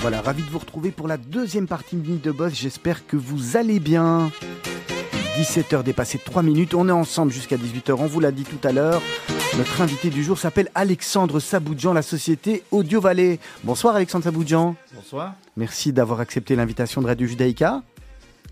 Voilà, ravi de vous retrouver pour la deuxième partie de Nuit de Boss. J'espère que vous allez bien. 17h dépassé 3 minutes. On est ensemble jusqu'à 18h. On vous l'a dit tout à l'heure. Notre invité du jour s'appelle Alexandre Saboudjan, la société Audio Valley. Bonsoir Alexandre Saboudjan. Bonsoir. Merci d'avoir accepté l'invitation de Radio Judaïka.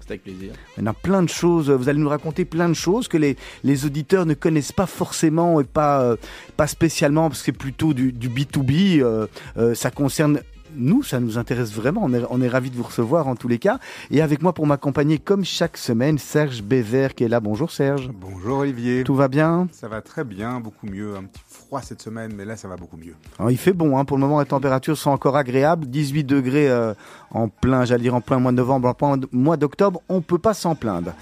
C'est avec plaisir. On a plein de choses. Vous allez nous raconter plein de choses que les, les auditeurs ne connaissent pas forcément et pas, euh, pas spécialement parce que c'est plutôt du, du B2B. Euh, euh, ça concerne nous, ça nous intéresse vraiment. On est, on est ravis de vous recevoir en tous les cas. Et avec moi pour m'accompagner, comme chaque semaine, Serge Bévert qui est là. Bonjour Serge. Bonjour Olivier. Tout va bien? Ça va très bien, beaucoup mieux. Un petit froid cette semaine, mais là ça va beaucoup mieux. Alors, il fait bon, hein. pour le moment les températures sont encore agréables. 18 degrés euh, en plein, j'allais dire en plein mois de novembre, en plein mois d'octobre, on peut pas s'en plaindre.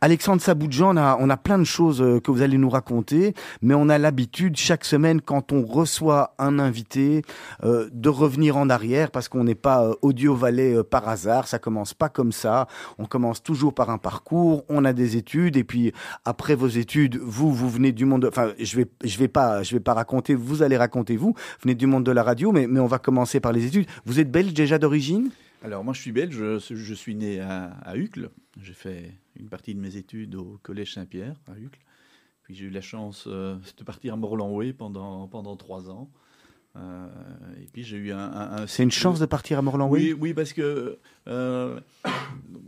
Alexandre Saboudjan, on a, plein de choses euh, que vous allez nous raconter, mais on a l'habitude chaque semaine, quand on reçoit un invité, euh, de revenir en arrière parce qu'on n'est pas euh, audio euh, par hasard. Ça commence pas comme ça. On commence toujours par un parcours. On a des études et puis après vos études, vous, vous venez du monde. de- Enfin, je vais, je vais pas, je vais pas raconter. Vous allez raconter. Vous venez du monde de la radio, mais, mais on va commencer par les études. Vous êtes belge déjà d'origine? Alors moi je suis belge, je, je suis né à, à Uccle. J'ai fait une partie de mes études au Collège Saint-Pierre à Uccle. Puis j'ai eu la chance euh, de partir à Morlanway pendant, pendant trois ans. Euh, et puis j'ai eu un... un- un C'est une chance de partir à Morlanway? Oui, oui, parce que euh,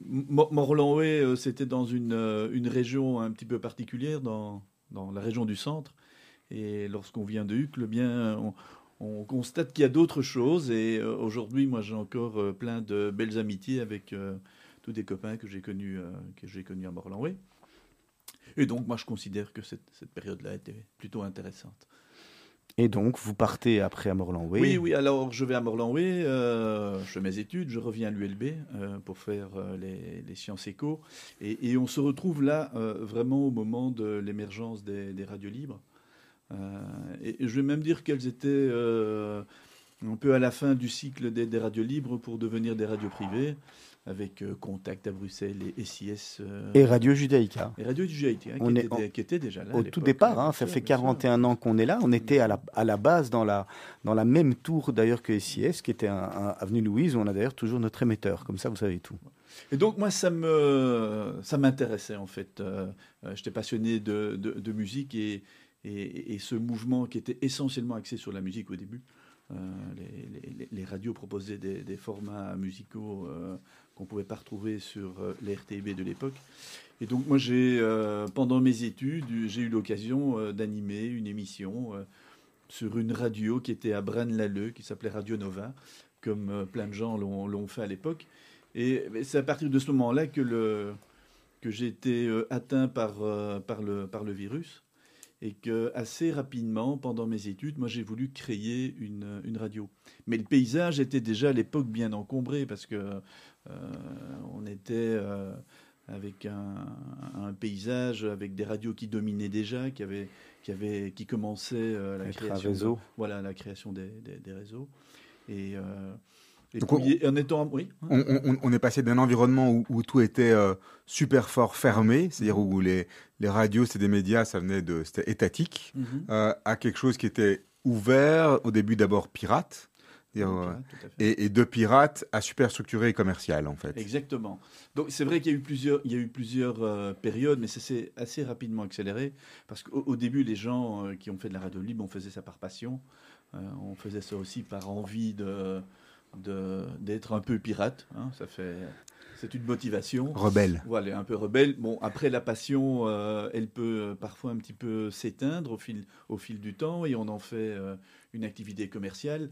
Mo- Morlanway, euh, c'était dans une, une région un petit peu particulière, dans, dans la région du centre. Et lorsqu'on vient de Uccle, bien, on, on constate qu'il y a d'autres choses. Et aujourd'hui, moi, j'ai encore plein de belles amitiés avec tous des copains que j'ai connus, euh, que j'ai connus à Morlanway. Et donc, moi, je considère que cette, cette période-là était plutôt intéressante. Et donc, vous partez après à Morlanway Oui, oui, alors je vais à Morlanway, euh, je fais mes études, je reviens à l'ULB euh, pour faire euh, les, les sciences éco. Et, et on se retrouve là vraiment au moment de l'émergence des, des radios libres. Et, et je vais même dire qu'elles étaient un peu à la fin du cycle des, des radios libres pour devenir des radios privées, avec euh, Contact à Bruxelles et SIS. euh, Et Radio Judaïka. et Radio GIT, hein, qui, On est était, qui déjà là. Au tout départ, hein, bien ça fait bien sûr. 41 ans qu'on est là. On était à la, à la base dans la, dans la même tour d'ailleurs que SIS, qui était un, un avenue Louise, où on a d'ailleurs toujours notre émetteur. Comme ça, vous savez tout. Et donc moi, ça me, ça m'intéressait en fait. Euh, euh, J'étais passionné de, de, de musique et, et, et ce mouvement qui était essentiellement axé sur la musique au début. euh, les, les- les radios proposaient des, des formats musicaux euh, qu'on ne pouvait pas retrouver sur euh, les RTB de l'époque. Et donc moi, j'ai, euh, pendant mes études, j'ai eu l'occasion euh, d'animer une émission sur une radio qui était à Braine-l'Alleud, qui s'appelait Radio Nova, comme plein de gens l'ont fait à l'époque. Et c'est à partir de ce moment-là que, j'ai été atteint par, le, virus et que assez rapidement, pendant mes études, moi j'ai voulu créer une, une radio. Mais le paysage était déjà à l'époque bien encombré parce que on était euh, avec un, un paysage, avec des radios qui dominaient déjà, qui, avaient, qui, avaient, qui commençaient euh, la Être création, de- voilà, la création des, des, des réseaux. Et, euh, et Donc, puis, en étant... Oui On, on- on est passé d'un environnement où, où tout était euh, super fort fermé, c'est-à-dire où les, les radios, c'était des médias, ça venait de, c'était étatique, Mhm. euh, à quelque chose qui était ouvert, au début d'abord pirate, euh, Ouais, fait. et, et de pirate à super structuré et commercial en fait. Exactement. Donc c'est vrai qu'il y a eu plusieurs, il y a eu plusieurs euh, périodes, mais ça s'est assez rapidement accéléré parce qu'au au début, les gens euh, qui ont fait de la radio libre, on faisait ça par passion, Euh, on faisait ça aussi par envie de d'être un peu pirate. hein, ça fait, c'est une motivation. Rebelle. Voilà, un peu rebelle. Bon, après, la passion, euh, elle peut euh, parfois un petit peu s'éteindre au fil, au fil du temps et on en fait euh, une activité commerciale.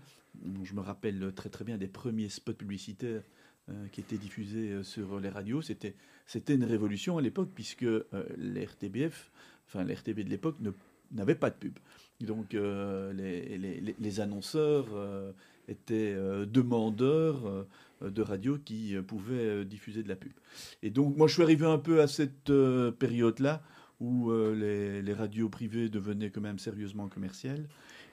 Je me rappelle très très bien des premiers spots publicitaires euh, qui étaient diffusés euh, sur les radios. C'était, c'était une révolution à l'époque puisque euh, les RTBF, enfin de l'époque, ne, n'avaient pas de pub. Donc les, annonceurs étaient demandeurs de radios qui pouvaient diffuser de la pub. Et donc, moi, je suis arrivé un peu à cette période-là où les radios privées devenaient quand même sérieusement commerciales.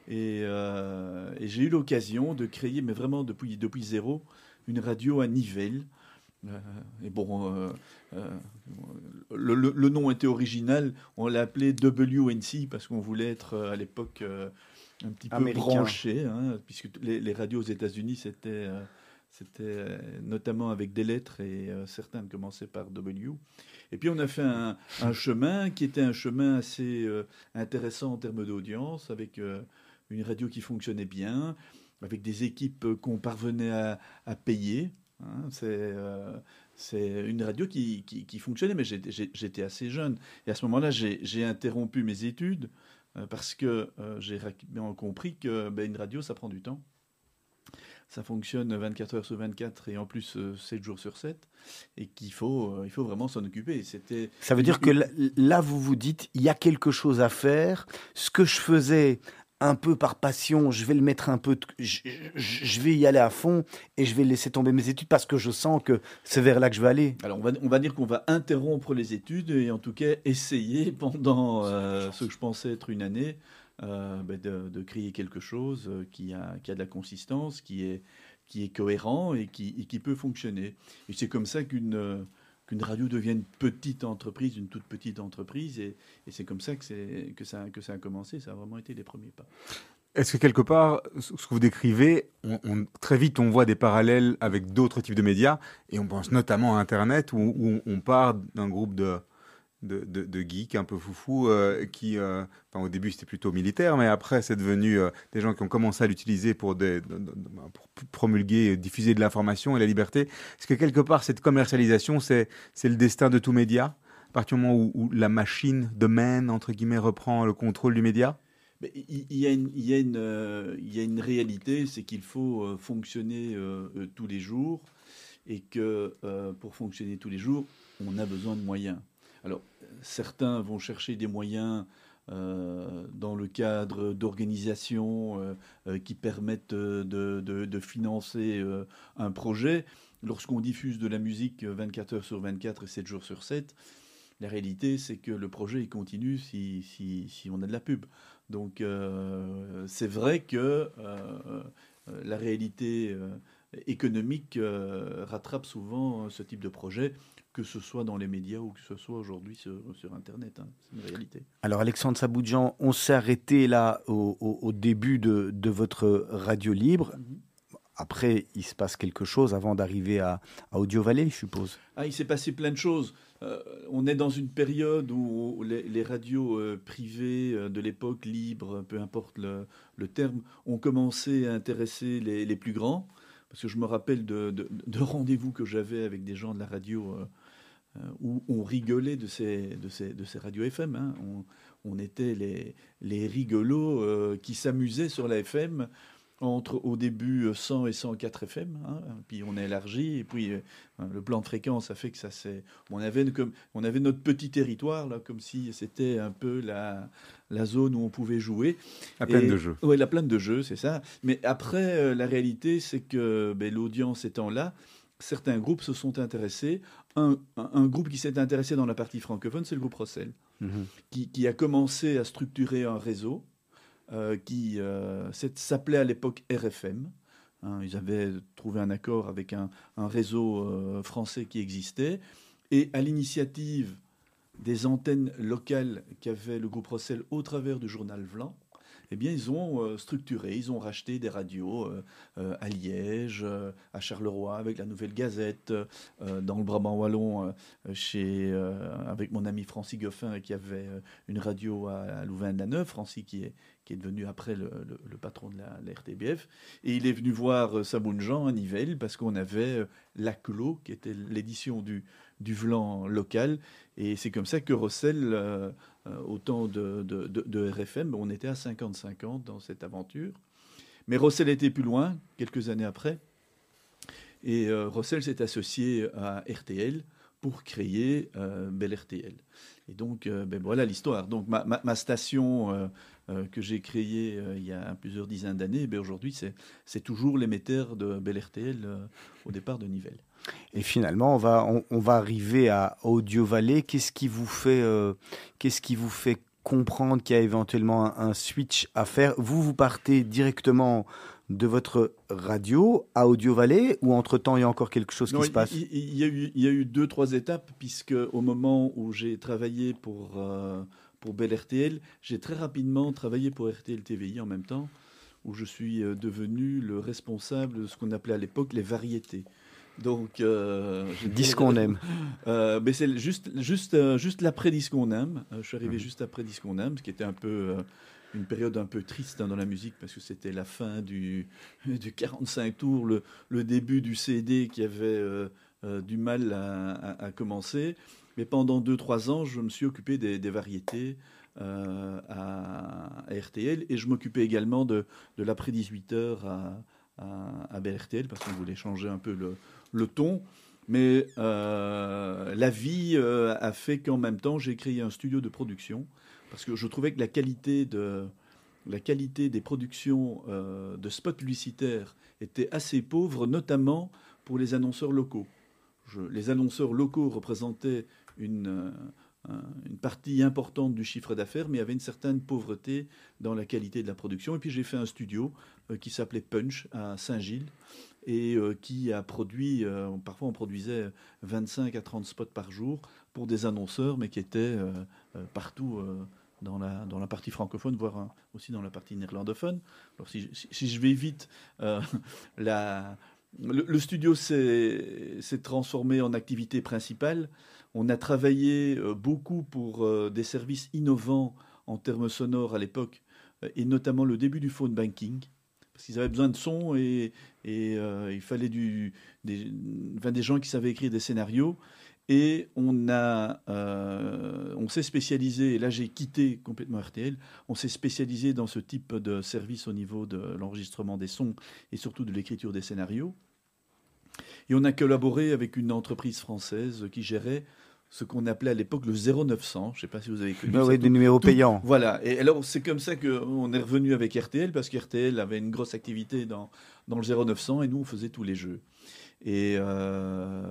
Et, euh, et j'ai eu l'occasion de créer, mais vraiment depuis, depuis zéro, une radio à Nivelles. et bon, le, nom était original. On l'a appelé WNC parce qu'on voulait être à l'époque un petit peu branché, hein, puisque les, radios aux États-Unis, c'était c'était notamment avec des lettres et certains commençaient par W. Et puis on a fait un, chemin qui était un chemin assez intéressant en termes d'audience, avec une radio qui fonctionnait bien, avec des équipes qu'on parvenait à, payer. Hein. Euh, c'est une radio qui, qui, fonctionnait, mais j'étais assez jeune. Et à ce moment-là, j'ai interrompu mes études euh, parce que euh, j'ai compris que ben, une radio, ça prend du temps. Ça fonctionne 24 heures sur 24 et en plus 7 jours sur 7 et qu'il faut, il faut vraiment s'en occuper. C'était ça veut dire que là, vous vous dites, il y a quelque chose à faire. Ce que je faisais un peu par passion, je vais le mettre un peu, je, vais y aller à fond et je vais laisser tomber mes études parce que je sens que c'est vers là que je vais aller. Alors on va, on va dire qu'on va interrompre les études et en tout cas essayer pendant euh, ce que je pensais être une année euh, ben de, créer quelque chose euh, qui a, qui a de la consistance, qui est, qui est cohérent et qui, et qui peut fonctionner. Et c'est comme ça qu'une qu'une radio devienne petite entreprise, une toute petite entreprise. Et, c'est comme ça que, ça a commencé. Ça a vraiment été les premiers pas. Est-ce que quelque part, ce que vous décrivez, on, très vite on voit des parallèles avec d'autres types de médias, et on pense notamment à Internet, où on part d'un groupe de, de, geeks un peu foufou euh, qui, euh, au début c'était plutôt militaire, mais après c'est devenu euh, des gens qui ont commencé à l'utiliser pour, pour promulguer, diffuser de l'information et la liberté. Est-ce que quelque part cette commercialisation c'est le destin de tout média à partir du moment où, la machine de man entre guillemets reprend le contrôle du média il y a une réalité, c'est qu'il faut fonctionner tous les jours et que pour fonctionner tous les jours, on a besoin de moyens. Alors, certains vont chercher des moyens euh, dans le cadre d'organisations euh, euh, qui permettent de, financer un projet. Lorsqu'on diffuse de la musique 24 heures sur 24 et 7 jours sur 7, la réalité, c'est que le projet il continue si, si, on a de la pub. Donc, c'est vrai que la réalité économique rattrape souvent ce type de projet que ce soit dans les médias ou que ce soit aujourd'hui sur, Internet. Hein. C'est une réalité. Alors Alexandre Saboudjan, on s'est arrêté là au, début de, votre radio libre. Mhm. Après, il se passe quelque chose avant d'arriver à, Audio Valley, je suppose. Ah, il s'est passé plein de choses. Euh, on est dans une période où les, radios euh, privées euh, de l'époque, libres, peu importe le, terme, ont commencé à intéresser les, plus grands. Parce que je me rappelle de, de rendez-vous que j'avais avec des gens de la radio où on rigolait de ces, de ces, de ces radios FM. Hein. On, était les, les rigolos euh, qui s'amusaient sur la FM entre au début 100 et 104 FM, hein. puis on a élargi, et puis euh, le plan de fréquence a fait que ça s'est... On avait, comme, on avait notre petit territoire, là, comme si c'était un peu la, la zone où on pouvait jouer. La plaine de jeu. Oui, la plaine de jeu, c'est ça. Mais après, la réalité, c'est que ben, l'audience étant là, certains groupes se sont intéressés. Un, groupe qui s'est intéressé dans la partie francophone, c'est le groupe Rossel, mhm. qui, a commencé à structurer un réseau euh, qui euh, s'appelait à l'époque RFM. Hein, ils avaient trouvé un accord avec un, réseau euh, français qui existait. Et à l'initiative des antennes locales qu'avait le groupe Rossel au travers du journal Vlan, eh bien, ils ont euh, structuré, ils ont racheté des radios euh, euh, à Liège, à Charleroi, avec la Nouvelle Gazette, dans le Brabant Wallon, chez, avec mon ami Francis Goffin, qui avait une radio à, Louvain-la-Neuve, Francis qui est, qui est devenu après le, patron de la, RTBF. Et il est venu voir Samoun Jean à Nivelles, parce qu'on avait l'ACLO, qui était l'édition du, du Vlan local. Et c'est comme ça que Rossel euh, au temps de, RFM, on était à 50-50 dans cette aventure. Mais Rossel était plus loin, quelques années après. Et euh, Rossel s'est associé à RTL pour créer euh, Bel RTL. Et donc, ben voilà l'histoire. Donc, ma, station que j'ai créée il y a plusieurs dizaines d'années, ben aujourd'hui, c'est toujours l'émetteur de Bel RTL au départ de Nivelles. Et finalement, on va, on, va arriver à Audio Valley. Qu'est-ce qui vous fait, euh, qu'est-ce qui vous fait comprendre qu'il y a éventuellement un, switch à faire? Vous, vous partez directement, de votre radio à Audio Valley ou entre-temps il y a encore quelque chose Non, qui se passe? il, il y a eu, il y a eu deux, trois étapes, puisque au moment où j'ai travaillé pour, euh, pour Bell RTL, j'ai très rapidement travaillé pour RTL TVI en même temps, où je suis euh, devenu le responsable de ce qu'on appelait à l'époque les variétés. Donc, euh, j'ai- Dis ce qu'on aime. Euh, mais c'est juste, juste, euh, juste l'après Dis ce qu'on aime. Euh, je suis arrivé Mhm. juste après Dis ce qu'on aime, ce qui était un peu une période un peu triste hein, dans la musique parce que c'était la fin du, du 45 tours, le, le début du CD qui avait euh, euh, du mal à, à- à commencer. Mais pendant 2-3 ans, je me suis occupé des, des variétés euh, à, à RTL et je m'occupais également de, de l'après 18h à, à, BRTL parce qu'on voulait changer un peu le, ton. Mais euh, la vie euh, a fait qu'en même temps, j'ai créé un studio de production parce que je trouvais que la qualité, de, la qualité des productions euh, de spots publicitaires était assez pauvre, notamment pour les annonceurs locaux. Les annonceurs locaux représentaient une, un- une partie importante du chiffre d'affaires, mais il y avait une certaine pauvreté dans la qualité de la production. Et puis j'ai fait un studio euh, qui s'appelait Punch à Saint-Gilles et euh, qui a produit, euh, parfois on produisait 25 à 30 spots par jour pour des annonceurs, mais qui étaient partout dans, la, dans la partie francophone, voire hein, aussi dans la partie néerlandophone. Alors si, je- si- je vais vite, la, le, le studio s'est transformé en activité principale. On a travaillé euh, beaucoup pour euh, des services innovants en termes sonores à l'époque, euh, et notamment le début du phone banking, parce qu'ils avaient besoin de son et, il fallait du, des, gens qui savaient écrire des scénarios. Et on, on s'est spécialisé, et là j'ai quitté complètement RTL, on s'est spécialisé dans ce type de service au niveau de l'enregistrement des sons et surtout de l'écriture des scénarios. Et on a collaboré avec une entreprise française qui gérait ce qu'on appelait à l'époque le 0900. Je ne sais pas si vous avez connu Bah ça. oui, des numéros Tout- payants. Voilà. Et alors, c'est comme ça qu'on est revenu avec RTL, parce qu'RTL avait une grosse activité dans, dans le 0900, et nous, on faisait tous les jeux. Et euh,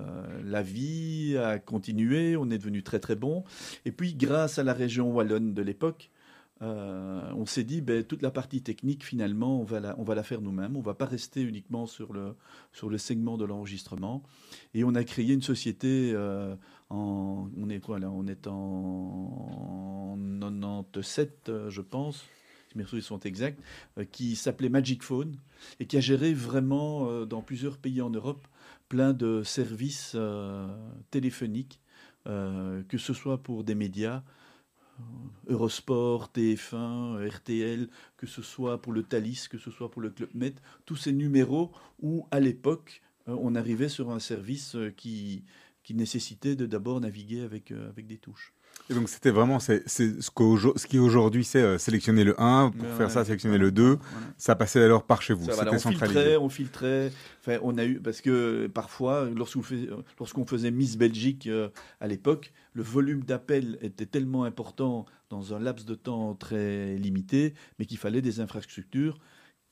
la vie a continué, on est devenu très très bon. Et puis, grâce à la région wallonne de l'époque, euh, on s'est dit, ben, toute la partie technique, finalement, on va la, on va la faire nous-mêmes. On va pas rester uniquement sur le, sur le segment de l'enregistrement. Et on a créé une société euh, en, on est On est en 97, euh, je pense, mes souvenirs sont exacts, qui s'appelait Magic Phone et qui a géré vraiment dans plusieurs pays en Europe plein de services téléphoniques, que ce soit pour des médias. Eurosport, TF1, RTL, que ce soit pour le Thalys, que ce soit pour le Club Med, tous ces numéros où, à l'époque, euh, on arrivait sur un service euh, qui, nécessitait de d'abord naviguer avec, euh, avec des touches. Et donc c'était vraiment c'est, c'est ce, ce qui aujourd'hui c'est euh, sélectionner le 1, pour Ouais, faire ça ouais. sélectionner le 2, Voilà. ça passait alors par chez vous, Ça, c'était voilà, on centralisé. filtrait, on filtrait. Enfin, on a eu parce que parfois, lorsqu'on faisait, lorsqu'on faisait Miss Belgique euh, à l'époque, le volume d'appels était tellement important dans un laps de temps très limité, mais qu'il fallait des infrastructures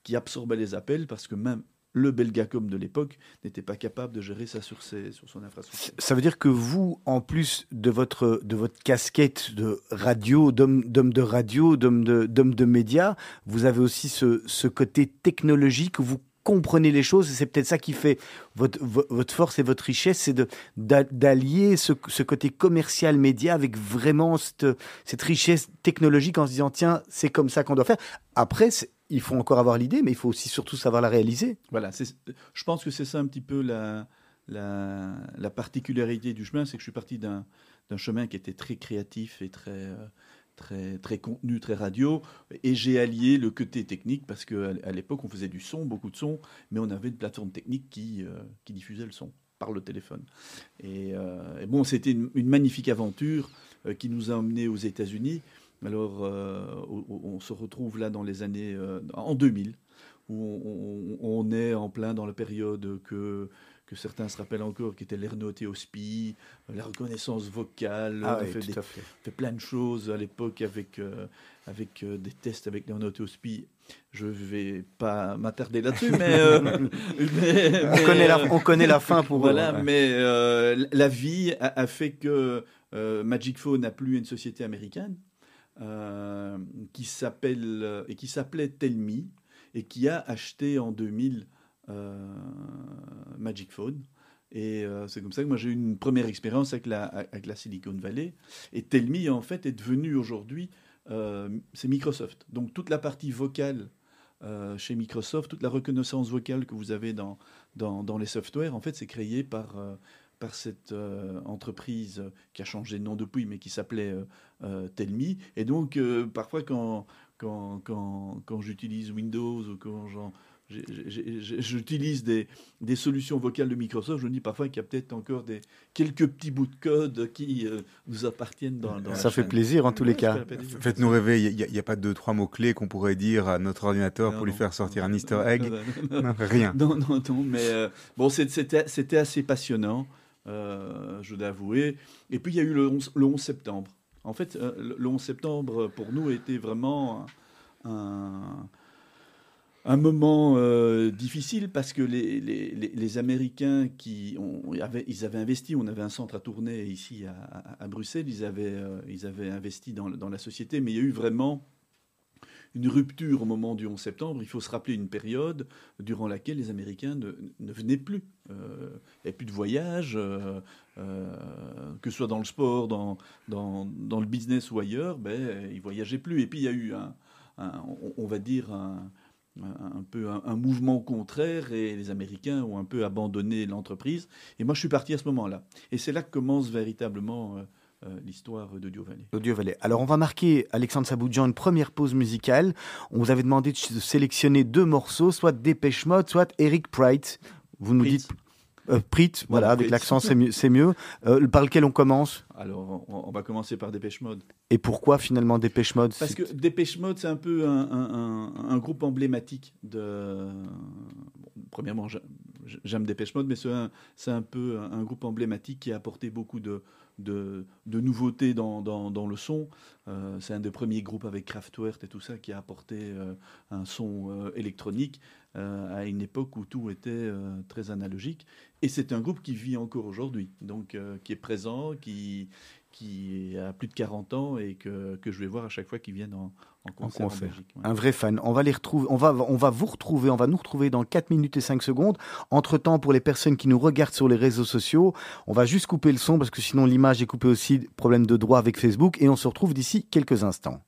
qui absorbaient les appels parce que même le Belgacom de l'époque n'était pas capable de gérer ça sur, ses, sur son infrastructure. Ça veut dire que vous, en plus de votre, de votre casquette de radio, d'homme de radio, d'homme de, de médias, vous avez aussi ce, ce côté technologique où vous comprenez les choses. Et c'est peut-être ça qui fait votre, vo- votre force et votre richesse, c'est d'allier ce, ce côté commercial média avec vraiment cette, cette richesse technologique en se disant, tiens, c'est comme ça qu'on doit faire. Après, c'est- il faut encore avoir l'idée, mais il faut aussi surtout savoir la réaliser. Voilà, je pense que c'est ça un petit peu la, la, la particularité du chemin, c'est que je suis parti d'un chemin qui était très créatif et très, euh, très, très contenu, très radio, et j'ai allié le côté technique parce qu'à l'époque on faisait du son, beaucoup de son, mais on avait une plateforme technique qui, euh, qui diffusait le son par le téléphone. Et, euh, bon, c'était une, magnifique aventure qui nous a emmenés aux États-Unis. Alors, euh, on, se retrouve là dans les années euh, en 2000 où on, on- on est en plein dans la période que, que certains se rappellent encore, qui était l'ernotéospie, la reconnaissance vocale. Ah on oui, fait, tout des- à fait. fait plein de choses à l'époque avec, euh, avec euh, des tests avec l'ernotéospie. Je vais pas m'attarder là-dessus, mais, euh, mais- On connaît, euh, la, on connaît la fin pour voilà, ouais. mais euh, la vie a, a fait que euh, Magic Phone n'a plus une société américaine euh, qui s'appelle euh, et qui s'appelait Telmi et qui a acheté en 2000 Magic Phone. Et c'est comme ça que moi j'ai eu une première expérience avec la, Silicon Valley. Et Telmi, en fait, est devenu aujourd'hui, c'est Microsoft. Donc toute la partie vocale chez Microsoft, toute la reconnaissance vocale que vous avez dans, dans les softwares, en fait, c'est créé par, par cette euh, entreprise qui a changé de nom depuis, mais qui s'appelait euh, euh, Telmi. Et donc, parfois, quand, quand, quand, quand j'utilise Windows ou quand j'utilise des, des, solutions vocales de Microsoft, je me dis parfois qu'il y a peut-être encore des, quelques petits bouts de code qui nous appartiennent dans, dans Ça fait plaisir en tous les cas. Faites-nous rêver, il n'y a, pas deux, trois mots-cles qu'on pourrait dire à notre ordinateur pour lui faire sortir un easter egg Rien. Non, non, non, mais bon, c'était assez passionnant. Euh, je dois avouer. Et puis il y a eu le 11, le 11 septembre. En fait, euh, le 11 septembre, pour nous, était vraiment un, moment euh, difficile parce que les, Américains qui avaient, ils avaient investi, on avait un centre à tourner ici à, Bruxelles, ils avaient, ils avaient investi dans, la société, mais il y a eu vraiment une rupture au moment du 11 septembre. Il faut se rappeler une période durant laquelle les Américains ne, venaient plus. Euh, il n'y avait plus de voyage, euh, euh, que ce soit dans le sport, dans, le business ou ailleurs, ben, ils ne voyageaient plus. Et puis il y a eu, un, on, va dire, un, un peu un, mouvement contraire et les Américains ont un peu abandonné l'entreprise. Et moi, je suis parti à ce moment-là. Et c'est là que commence véritablement euh, l'histoire de Dio Valley. Alors on va marquer, Alexandre Saboudjan, une première pause musicale. On vous avait demandé de sélectionner deux morceaux, soit Dépêche Mode, soit Eric Pright. Vous nous dites... Euh, Prit, voilà, avec l'accent c'est mieux. C'est mieux. Euh, par lequel on commence? Alors, on, va commencer par Dépêche Mode. Et pourquoi finalement Dépêche Mode? Parce que Dépêche Mode, c'est un peu un, groupe emblématique de. premièrement, j'aime Dépêche Mode, mais c'est un, peu un, groupe emblématique qui a apporté beaucoup de, de, nouveautés dans, dans, le son. Euh, c'est un des premiers groupes avec Kraftwerk et tout ça qui a apporté euh, un son euh, électronique à une époque où tout était très analogique. Et c'est un groupe qui vit encore aujourd'hui, donc qui est présent, qui, qui a plus de 40 ans et que, que je vais voir à chaque fois qu'ils viennent en, en concert en, Belgique. Un vrai fan. On va les retrouver, on va, on va vous retrouver, on va nous retrouver dans 4 minutes et 5 secondes. Entre temps, pour les personnes qui nous regardent sur les réseaux sociaux, on va juste couper le son parce que sinon l'image est coupée aussi. Problème de droit avec Facebook et on se retrouve d'ici quelques instants.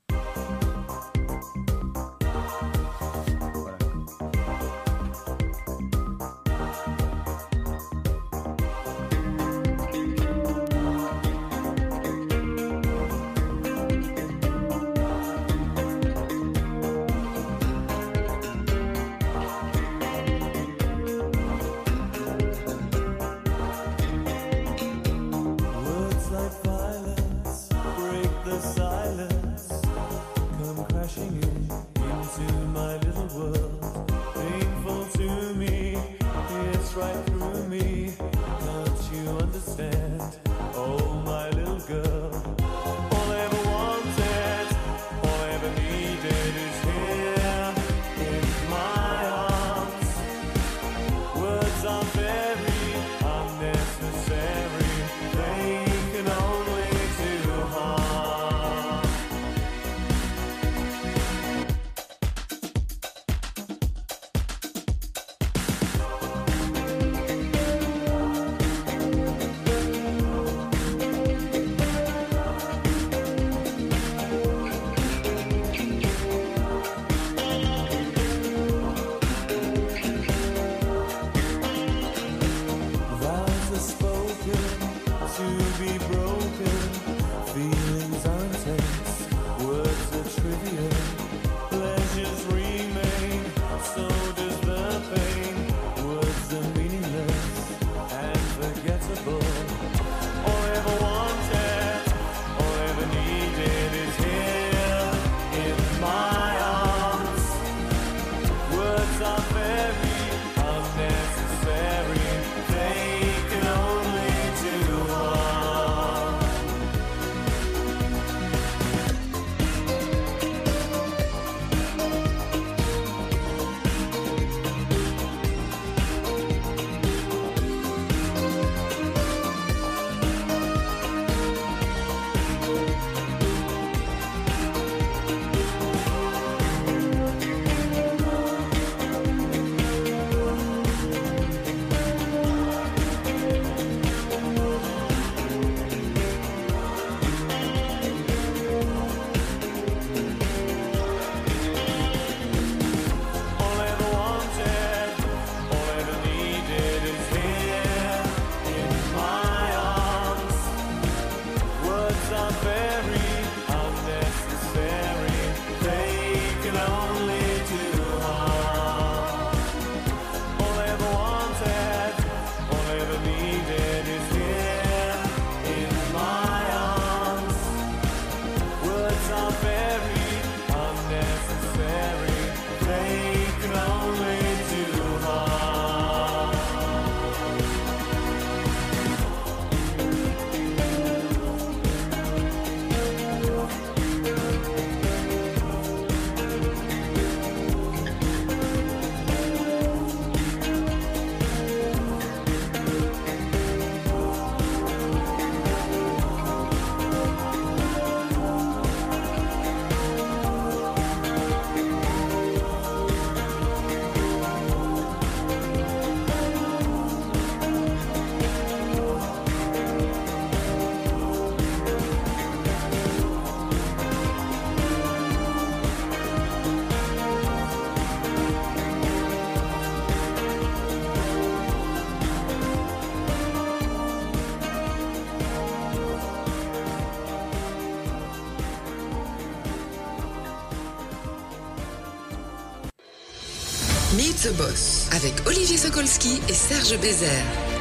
Avec Olivier Sokolski et Serge Bézère.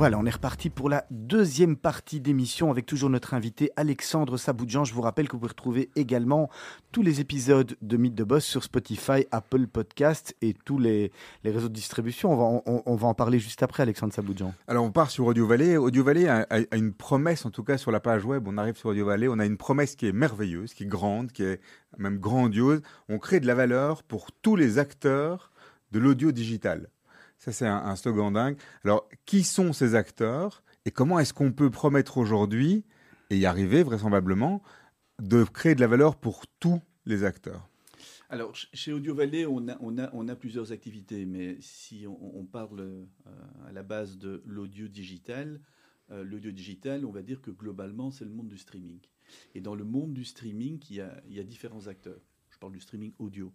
Voilà, on est reparti pour la deuxième partie d'émission avec toujours notre invité Alexandre Saboudjan. Je vous rappelle que vous pouvez retrouver également tous les épisodes de Mythe de Boss sur Spotify, Apple Podcast et tous les, les réseaux de distribution. On va, on, va, en parler juste après, Alexandre Saboudjan. Alors, on part sur Audio Valley. Audio Valley a, a, a, une promesse, en tout cas sur la page web. On arrive sur Audio Valley. On a une promesse qui est merveilleuse, qui est grande, qui est même grandiose. On crée de la valeur pour tous les acteurs de l'audio digital. Ça, c'est un, slogan dingue. Alors, qui sont ces acteurs et comment est-ce qu'on peut promettre aujourd'hui, et y arriver vraisemblablement, de créer de la valeur pour tous les acteurs? Alors, chez Audio Valley, on a, plusieurs activités, mais si on, parle euh, à la base de l'audio digital, euh, l'audio digital, on va dire que globalement, c'est le monde du streaming. Et dans le monde du streaming, il y a, différents acteurs. Je parle du streaming audio.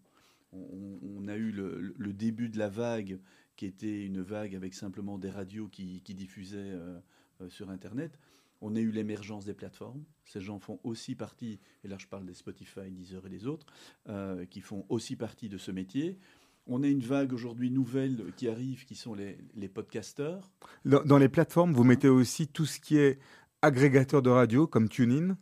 On, a eu le, début de la vague qui était une vague avec simplement des radios qui, qui diffusaient euh, euh, sur Internet. On a eu l'émergence des plateformes. Ces gens font aussi partie, et là je parle des Spotify, Deezer et les autres, euh, qui font aussi partie de ce métier. On a une vague aujourd'hui nouvelle qui arrive, qui sont les, les podcasteurs. Dans, dans, les plateformes, vous mettez aussi tout ce qui est agrégateur de radio, comme TuneIn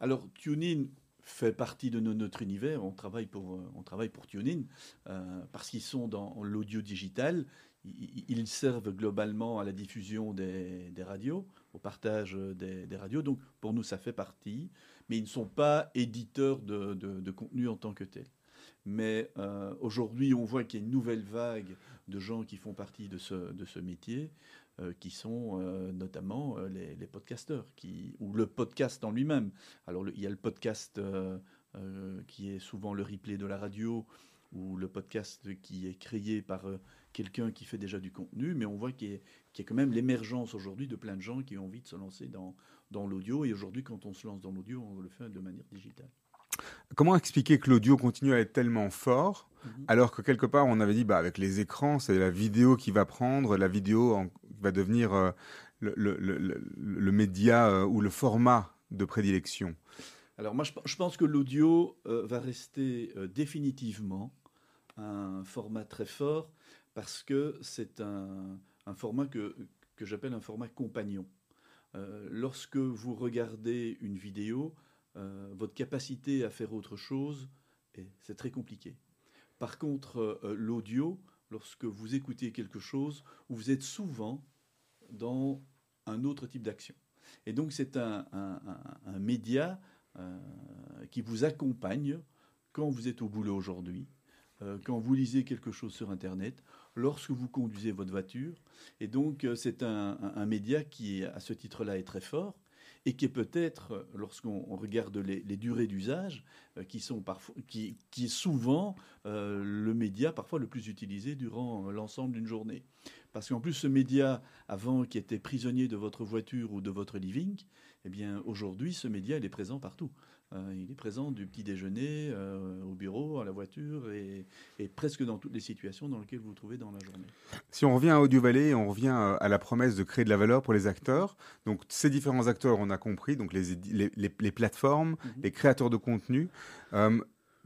Alors, TuneIn fait partie de notre univers. On travaille pour, on travaille pour TuneIn euh, parce qu'ils sont dans l'audio digital. Ils servent globalement à la diffusion des, radios, au partage des, radios. Donc pour nous, ça fait partie. Mais ils ne sont pas éditeurs de, de, de contenu en tant que tel. Mais euh, aujourd'hui, on voit qu'il y a une nouvelle vague de gens qui font partie de ce, de ce métier, euh, qui sont euh, notamment les, les, podcasteurs, qui, ou le podcast en lui-même. Alors, il y a le podcast qui est souvent le replay de la radio, ou le podcast qui est créé par quelqu'un qui fait déjà du contenu, mais on voit qu'il y, y, a quand même l'émergence aujourd'hui de plein de gens qui ont envie de se lancer dans, dans l'audio. Et aujourd'hui, quand on se lance dans l'audio, on le fait de manière digitale. Comment expliquer que l'audio continue à être tellement fort, mmh. alors que quelque part on avait dit bah, avec les écrans, c'est la vidéo qui va prendre, la vidéo en, va devenir euh, le, le, le, le, média euh, ou le format de prédilection? Alors moi je, je pense que l'audio euh, va rester définitivement un format très fort parce que c'est un, un, format que, que j'appelle un format compagnon. Lorsque vous regardez une vidéo, euh, votre capacité à faire autre chose, c'est très compliqué. Par contre, euh, l'audio, lorsque vous écoutez quelque chose, vous êtes souvent dans un autre type d'action. Et donc c'est un, média euh, qui vous accompagne quand vous êtes au boulot aujourd'hui, quand vous lisez quelque chose sur Internet, lorsque vous conduisez votre voiture. Et donc c'est un, média qui, à ce titre-là, est très fort et qui est peut-être, lorsqu'on regarde les, durées d'usage, euh, qui sont parfois, qui, est souvent euh, le média parfois le plus utilisé durant l'ensemble d'une journée. Parce qu'en plus, ce média, avant qui était prisonnier de votre voiture ou de votre living, eh bien, aujourd'hui, ce média, il est présent partout. Euh, il est présent du petit déjeuner euh, au bureau, à la voiture et, et, presque dans toutes les situations dans lesquelles vous vous trouvez dans la journée. Si on revient à Audio Valley, on revient à la promesse de créer de la valeur pour les acteurs. Donc, ces différents acteurs, on a compris, donc les, les, les, les plateformes, mm -hmm. les créateurs de contenu. Euh,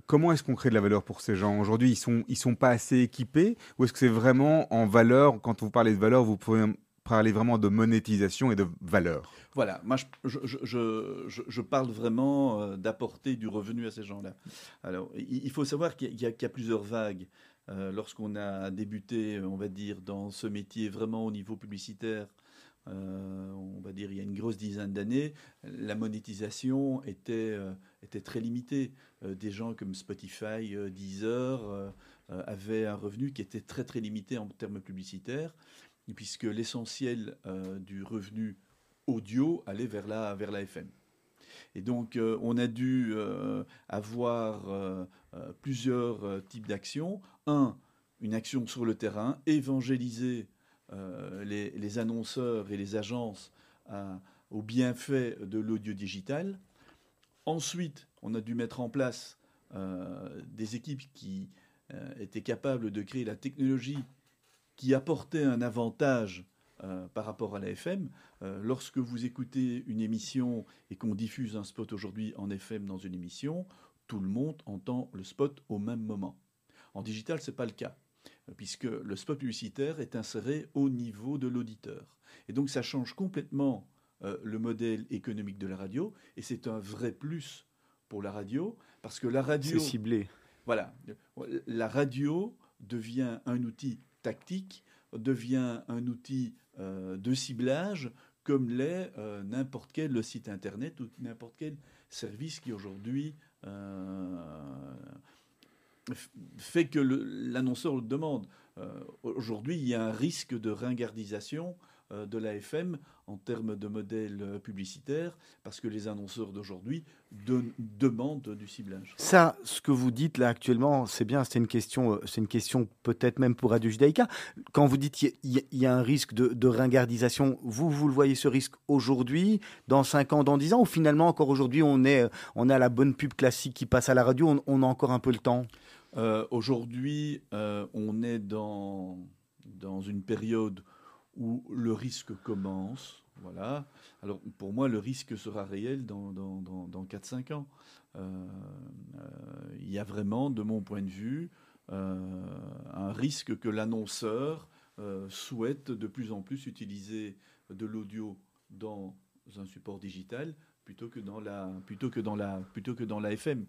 comment est-ce qu'on crée de la valeur pour ces gens? Aujourd'hui, ils sont, ils sont pas assez équipés? Ou est-ce que c'est vraiment en valeur? Quand vous parlez de valeur, vous pouvez parler vraiment de monétisation et de valeur Voilà, moi je, je, je, je parle vraiment euh, d'apporter du revenu à ces gens-là. Alors, il faut savoir qu'il y, a plusieurs vagues. Euh, Lorsqu'on a débuté, on va dire, dans ce métier vraiment au niveau publicitaire, euh, on va dire il y a une grosse dizaine d'années, la monétisation était, était très limitée. Des gens comme Spotify, Deezer avaient un revenu qui était très très limité en termes publicitaires, puisque l'essentiel du revenu audio allait vers la, vers FM. Et donc, euh, on a dû euh, avoir euh, plusieurs types d'actions. Un, une action sur le terrain, évangéliser les, annonceurs et les agences au bienfait de l'audio digital. Ensuite, on a dû mettre en place des équipes qui étaient capables de créer la technologie qui apportait un avantage euh, par rapport à la FM. Euh, lorsque vous écoutez une émission et qu'on diffuse un spot aujourd'hui en FM dans une émission, tout le monde entend le spot au même moment. En digital, ce n'est pas le cas, puisque le spot publicitaire est inséré au niveau de l'auditeur. Et donc ça change complètement euh, le modèle économique de la radio, et c'est un vrai plus pour la radio, parce que la radio... C'est ciblé. Voilà, la radio devient un outil tactique, devient un outil euh, de ciblage, comme l'est euh, n'importe quel site internet ou n'importe quel service qui aujourd'hui fait que l'annonceur le demande. aujourd'hui, il y a un risque de ringardisation euh, de l'AFM en termes de modèle euh, publicitaire, parce que les annonceurs d'aujourd'hui demandent du ciblage. Ça, ce que vous dites là actuellement, c'est bien, c'est une question, euh, c'est une question peut-être même pour Radio Judaïka. Quand vous dites qu'il y, a un risque de, ringardisation, vous, vous le voyez ce risque aujourd'hui, dans 5 ans, dans 10 ans, ou finalement encore aujourd'hui, on est, on à la bonne pub classique qui passe à la radio, on, a encore un peu le temps? Aujourd'hui, on est dans, dans une période où le risque commence. Voilà. Alors pour moi, le risque sera réel dans, dans, dans, 4-5 ans. Euh, euh, il y a vraiment, de mon point de vue, euh, un risque que l'annonceur souhaite de plus en plus utiliser de l'audio dans un support digital plutôt que dans la plutôt que dans la plutôt que dans la FM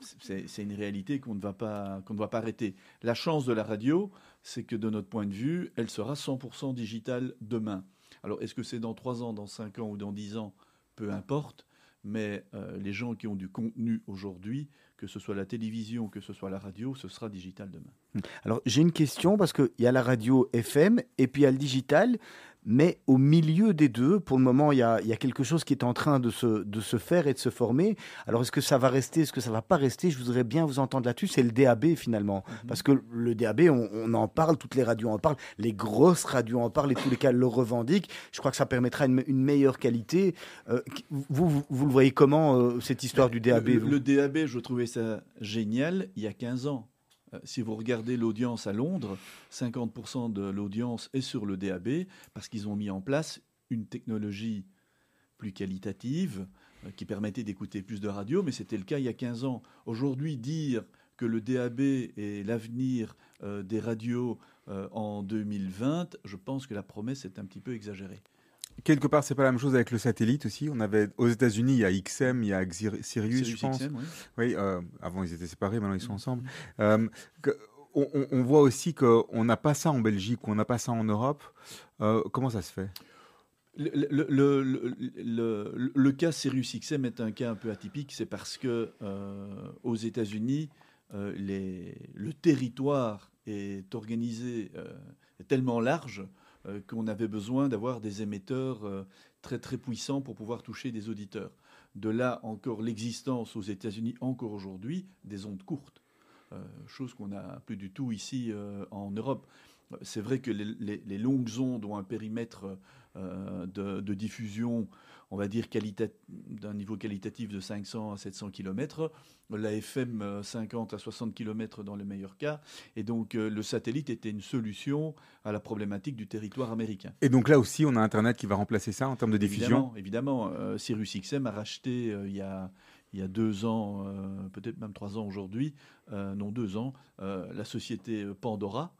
c'est une réalité qu'on ne, qu'on ne va pas arrêter. La chance de la radio, c'est que de notre point de vue, elle sera 100% digitale demain. Alors est-ce que c'est dans 3 ans, dans 5 ans ou dans 10 ans? Peu importe. Mais euh, les gens qui ont du contenu aujourd'hui, que ce soit la télévision, que ce soit la radio, ce sera digital demain. Alors j'ai une question parce qu'il y a la radio FM et puis il y a le digital. Mais au milieu des deux, pour le moment, il y a, quelque chose qui est en train de se, de se faire et de se former. Alors, est-ce que ça va rester, est-ce que ça va pas rester? Je voudrais bien vous entendre là-dessus. C'est le DAB finalement. Mhm. Parce que le DAB, on, en parle, toutes les radios en parlent, les grosses radios en parlent et tous les cas le revendiquent. Je crois que ça permettra une, meilleure qualité. Euh, vous, vous, le voyez comment, euh, cette histoire du DAB le, le DAB, je trouvais ça génial il y a 15 ans. Euh, si vous regardez l'audience à Londres, 50% de l'audience est sur le DAB parce qu'ils ont mis en place une technologie plus qualitative euh, qui permettait d'écouter plus de radio, mais c'était le cas il y a 15 ans. Aujourd'hui, dire que le DAB est l'avenir euh, des radios en 2020, je pense que la promesse est un petit peu exagérée. Quelque part, c'est pas la même chose avec le satellite aussi. On avait aux États-Unis, il y a XM, il y a Sirius, je pense. oui, euh, avant ils étaient séparés, maintenant ils sont ensemble. Euh, on, voit aussi qu'on n'a pas ça en Belgique, on n'a pas ça en Europe. Euh, comment ça se fait? Le, le, le, cas Sirius XM est un cas un peu atypique, c'est parce que aux États-Unis, le territoire est organisé est tellement large euh, qu'on avait besoin d'avoir des émetteurs euh, très très puissants pour pouvoir toucher des auditeurs. De là encore l'existence aux États-Unis, encore aujourd'hui, des ondes courtes, euh, chose qu'on n'a plus du tout ici en Europe. C'est vrai que les, longues ondes ont un périmètre de, diffusion on va dire, d'un niveau qualitatif de 500 à 700 km, la FM 50 à 60 km dans le meilleur cas, et donc euh, le satellite était une solution à la problématique du territoire américain. Et donc là aussi, on a Internet qui va remplacer ça en termes de diffusion? Évidemment, évidemment. Euh, Sirius XM a racheté euh, il y a il y a deux ans, peut-être même trois ans aujourd'hui, non deux ans, la société Pandora,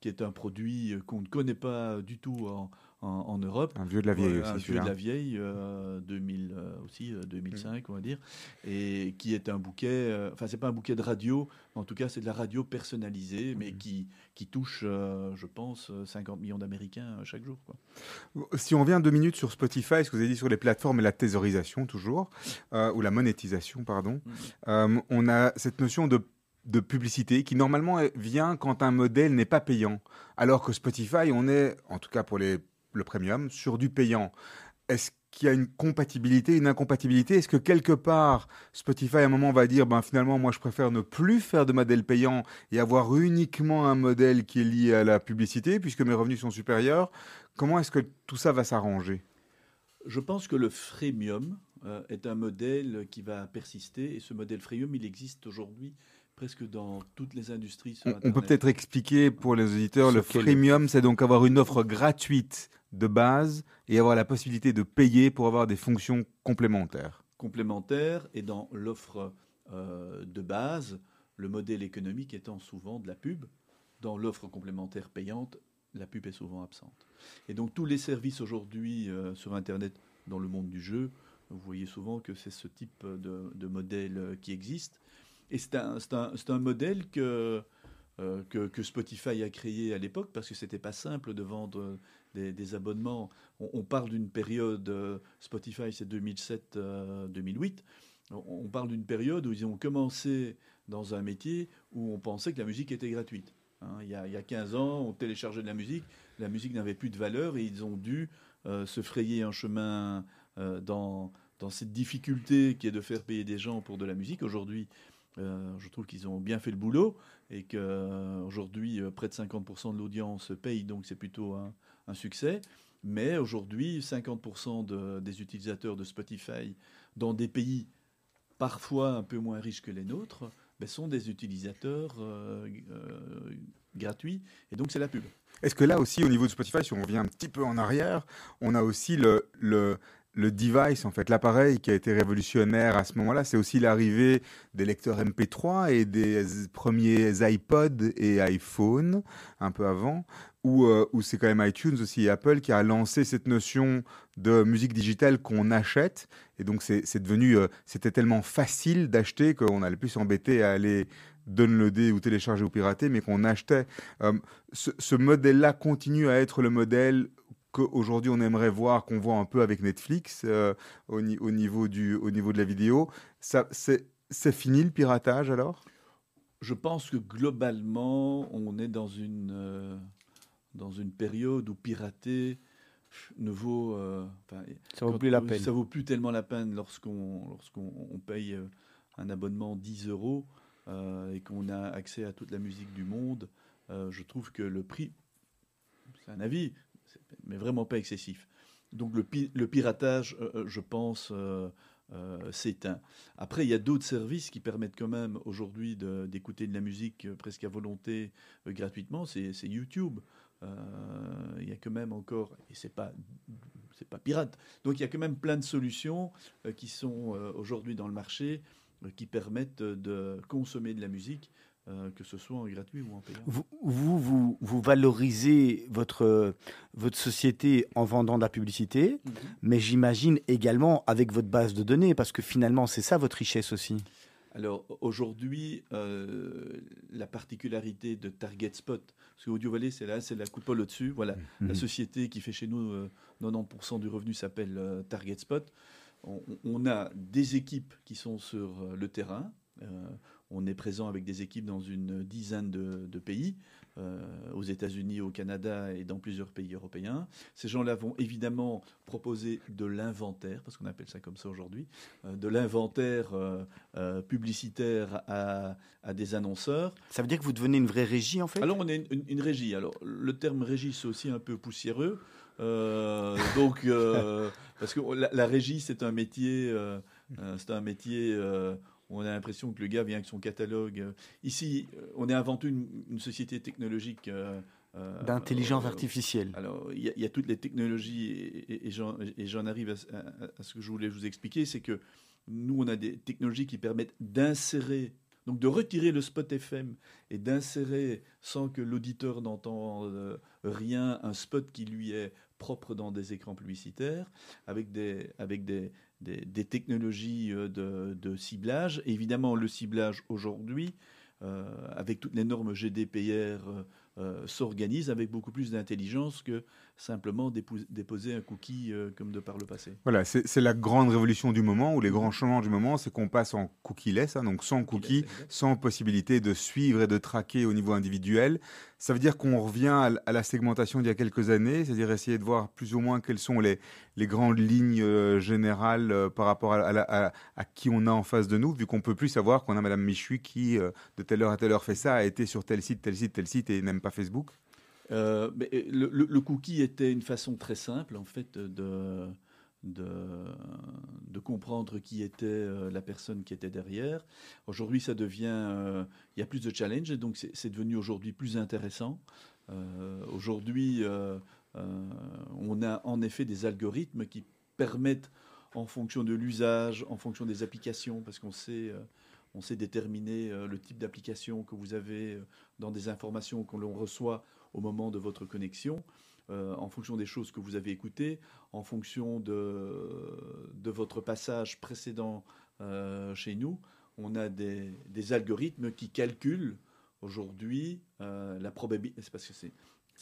qui est un produit qu'on ne connaît pas du tout en, en, Europe. Un vieux de la vieille aussi. Un vieux de la vieille, 2000 euh, euh, aussi, 2005 euh, on va dire, et qui est un bouquet. enfin, c'est pas un bouquet de radio, en tout cas, c'est de la radio personnalisée, mais mhm. qui qui touche, je pense, 50 millions d'Américains chaque jour. Quoi. Si on vient deux minutes sur Spotify, ce que vous avez dit sur les plateformes et la thésaurisation toujours, ou la monétisation, pardon, mhm. on a cette notion de de publicité qui normalement vient quand un modèle n'est pas payant. Alors que Spotify, on est, en tout cas pour les le premium, sur du payant. Est-ce qu'il y a une compatibilité, une incompatibilité? Est-ce que quelque part, Spotify à un moment va dire, ben finalement, moi je préfère ne plus faire de modèle payant et avoir uniquement un modèle qui est lié à la publicité, puisque mes revenus sont supérieurs? Comment est-ce que tout ça va s'arranger? Je pense que le freemium euh, est un modèle qui va persister, et ce modèle freemium, il existe aujourd'hui presque dans toutes les industries. on, peut peut-être expliquer pour les auditeurs, le freemium, c'est donc avoir une offre gratuite de base et avoir la possibilité de payer pour avoir des fonctions complémentaires. Complémentaires, et dans l'offre euh, de base, le modèle économique étant souvent de la pub. Dans l'offre complémentaire payante, la pub est souvent absente. Et donc tous les services aujourd'hui euh, sur Internet dans le monde du jeu, vous voyez souvent que c'est ce type de, modèle euh, qui existe. Et c'est un, un- c'est un modèle que, euh, que, Spotify a créé à l'époque parce que c'était pas simple de vendre des, des abonnements. On, parle d'une période, euh, Spotify c'est 2007-2008, on, parle d'une période où ils ont commencé dans un métier où on pensait que la musique était gratuite. Hein, il, y a, il y a 15 ans, on téléchargeait de la musique, la musique n'avait plus de valeur et ils ont dû euh, se frayer un chemin euh, dans cette difficulté qui est de faire payer des gens pour de la musique. Aujourd'hui, euh, je trouve qu'ils ont bien fait le boulot et qu'aujourd'hui, près de 50% de l'audience paye, donc c'est plutôt un, succès. Mais aujourd'hui, 50% de- des utilisateurs de Spotify dans des pays parfois un peu moins riches que les nôtres ben, sont des utilisateurs euh, euh, gratuits. Et donc, c'est la pub. Est-ce que là aussi, au niveau de Spotify, si on revient un petit peu en arrière, on a aussi le, le device, en fait, l'appareil qui a été révolutionnaire à ce moment-là, c'est aussi l'arrivée des lecteurs MP3 et des premiers iPod et iPhone, un peu avant, où, euh, c'est quand même iTunes aussi et Apple qui a lancé cette notion de musique digitale qu'on achète. Et donc, c'est devenu, euh, c'était tellement facile d'acheter qu'on allait plus s'embêter à aller downloader ou télécharger ou pirater, mais qu'on achetait. Euh, ce modèle-là continue à être le modèle qu'aujourd'hui on aimerait voir, qu'on voit un peu avec Netflix euh, au, ni- au niveau du, au niveau de la vidéo. Ça, c'est, fini le piratage alors? Je pense que globalement, on est dans une, euh, dans une période où pirater ne vaut, euh, Ça vaut plus la peine. Ça vaut plus tellement la peine lorsqu'on lorsqu'on on paye euh, un abonnement 10 euros euh, et qu'on a accès à toute la musique du monde. Euh, je trouve que le prix, c'est un avis, mais vraiment pas excessif. Donc le, pi- le piratage, euh, euh, je pense, euh, s'éteint. Après, il y a d'autres services qui permettent quand même aujourd'hui d'écouter de la musique presque à volonté gratuitement. C'est YouTube. Il y a quand même encore, et c'est pas, pas pirate. Donc il y a quand même plein de solutions qui sont aujourd'hui dans le marché qui permettent de consommer de la musique, euh, que ce soit en gratuit ou en payant. Vous, vous, valorisez votre, votre société en vendant de la publicité, mais j'imagine également avec votre base de données, parce que finalement, c'est ça votre richesse aussi. Alors aujourd'hui, euh, la particularité de Target Spot, parce que Audio Valley, c'est là, c'est la coupole au-dessus. Voilà, la Mhm. société qui fait chez nous euh, 90% du revenu s'appelle euh, Target Spot. On, on a des équipes qui sont sur euh, le terrain. On est présent avec des équipes dans une dizaine de, de pays, euh, aux États-Unis, au Canada et dans plusieurs pays européens. Ces gens-là vont évidemment proposer de l'inventaire, parce qu'on appelle ça comme ça aujourd'hui, euh, de l'inventaire euh, publicitaire à, à des annonceurs. Ça veut dire que vous devenez une vraie régie, en fait? Alors on est une, une- une régie. Alors le terme régie c'est aussi un peu poussiéreux. Donc parce que la, la régie c'est un métier, c'est un métier. Euh, où on a l'impression que le gars vient avec son catalogue. Ici, euh, on est avant tout une, une société technologique. euh, euh, D'intelligence euh, artificielle. alors, il y, a- il y a toutes les technologies, et, et- et j'en arrive à, ce- à- à ce que je voulais vous expliquer, c'est que nous, on a des technologies qui permettent d'insérer, donc de retirer le spot FM et d'insérer, sans que l'auditeur n'entende euh, rien, un spot qui lui est propre dans des écrans publicitaires, avec des, technologies euh, de, ciblage. Évidemment, le ciblage aujourd'hui, euh, avec toutes les normes GDPR, euh, s'organise avec beaucoup plus d'intelligence que simplement déposer un cookie euh, comme de par le passé. Voilà, c'est la grande révolution du moment, ou les grands changements du moment, c'est qu'on passe en cookie-less, hein, donc sans cookies, sans possibilité de suivre et de traquer au niveau individuel. Ça veut dire qu'on revient à la segmentation d'il y a quelques années, c'est-à-dire essayer de voir plus ou moins quelles sont les, les grandes lignes euh, générales par rapport à, à la- à- à qui on a en face de nous, vu qu'on peut plus savoir qu'on a Madame Michu qui, euh, de telle heure à telle heure, fait ça, a été sur tel site, tel site, tel site et n'aime pas Facebook. Euh, mais, euh, le, cookie était une façon très simple, en fait, de, de, comprendre qui était euh, la personne qui était derrière. Aujourd'hui, ça devient, il y a plus de challenge, et donc c'est devenu aujourd'hui plus intéressant. Aujourd'hui, on a en effet des algorithmes qui permettent, en fonction de l'usage, en fonction des applications, parce qu'on sait, on sait déterminer le type d'application que vous avez dans des informations que l'on reçoit au moment de votre connexion. en fonction des choses que vous avez écoutées, en fonction de, de votre passage précédent chez nous, on a des, des, algorithmes qui calculent aujourd'hui la probabilité. C'est parce que c'est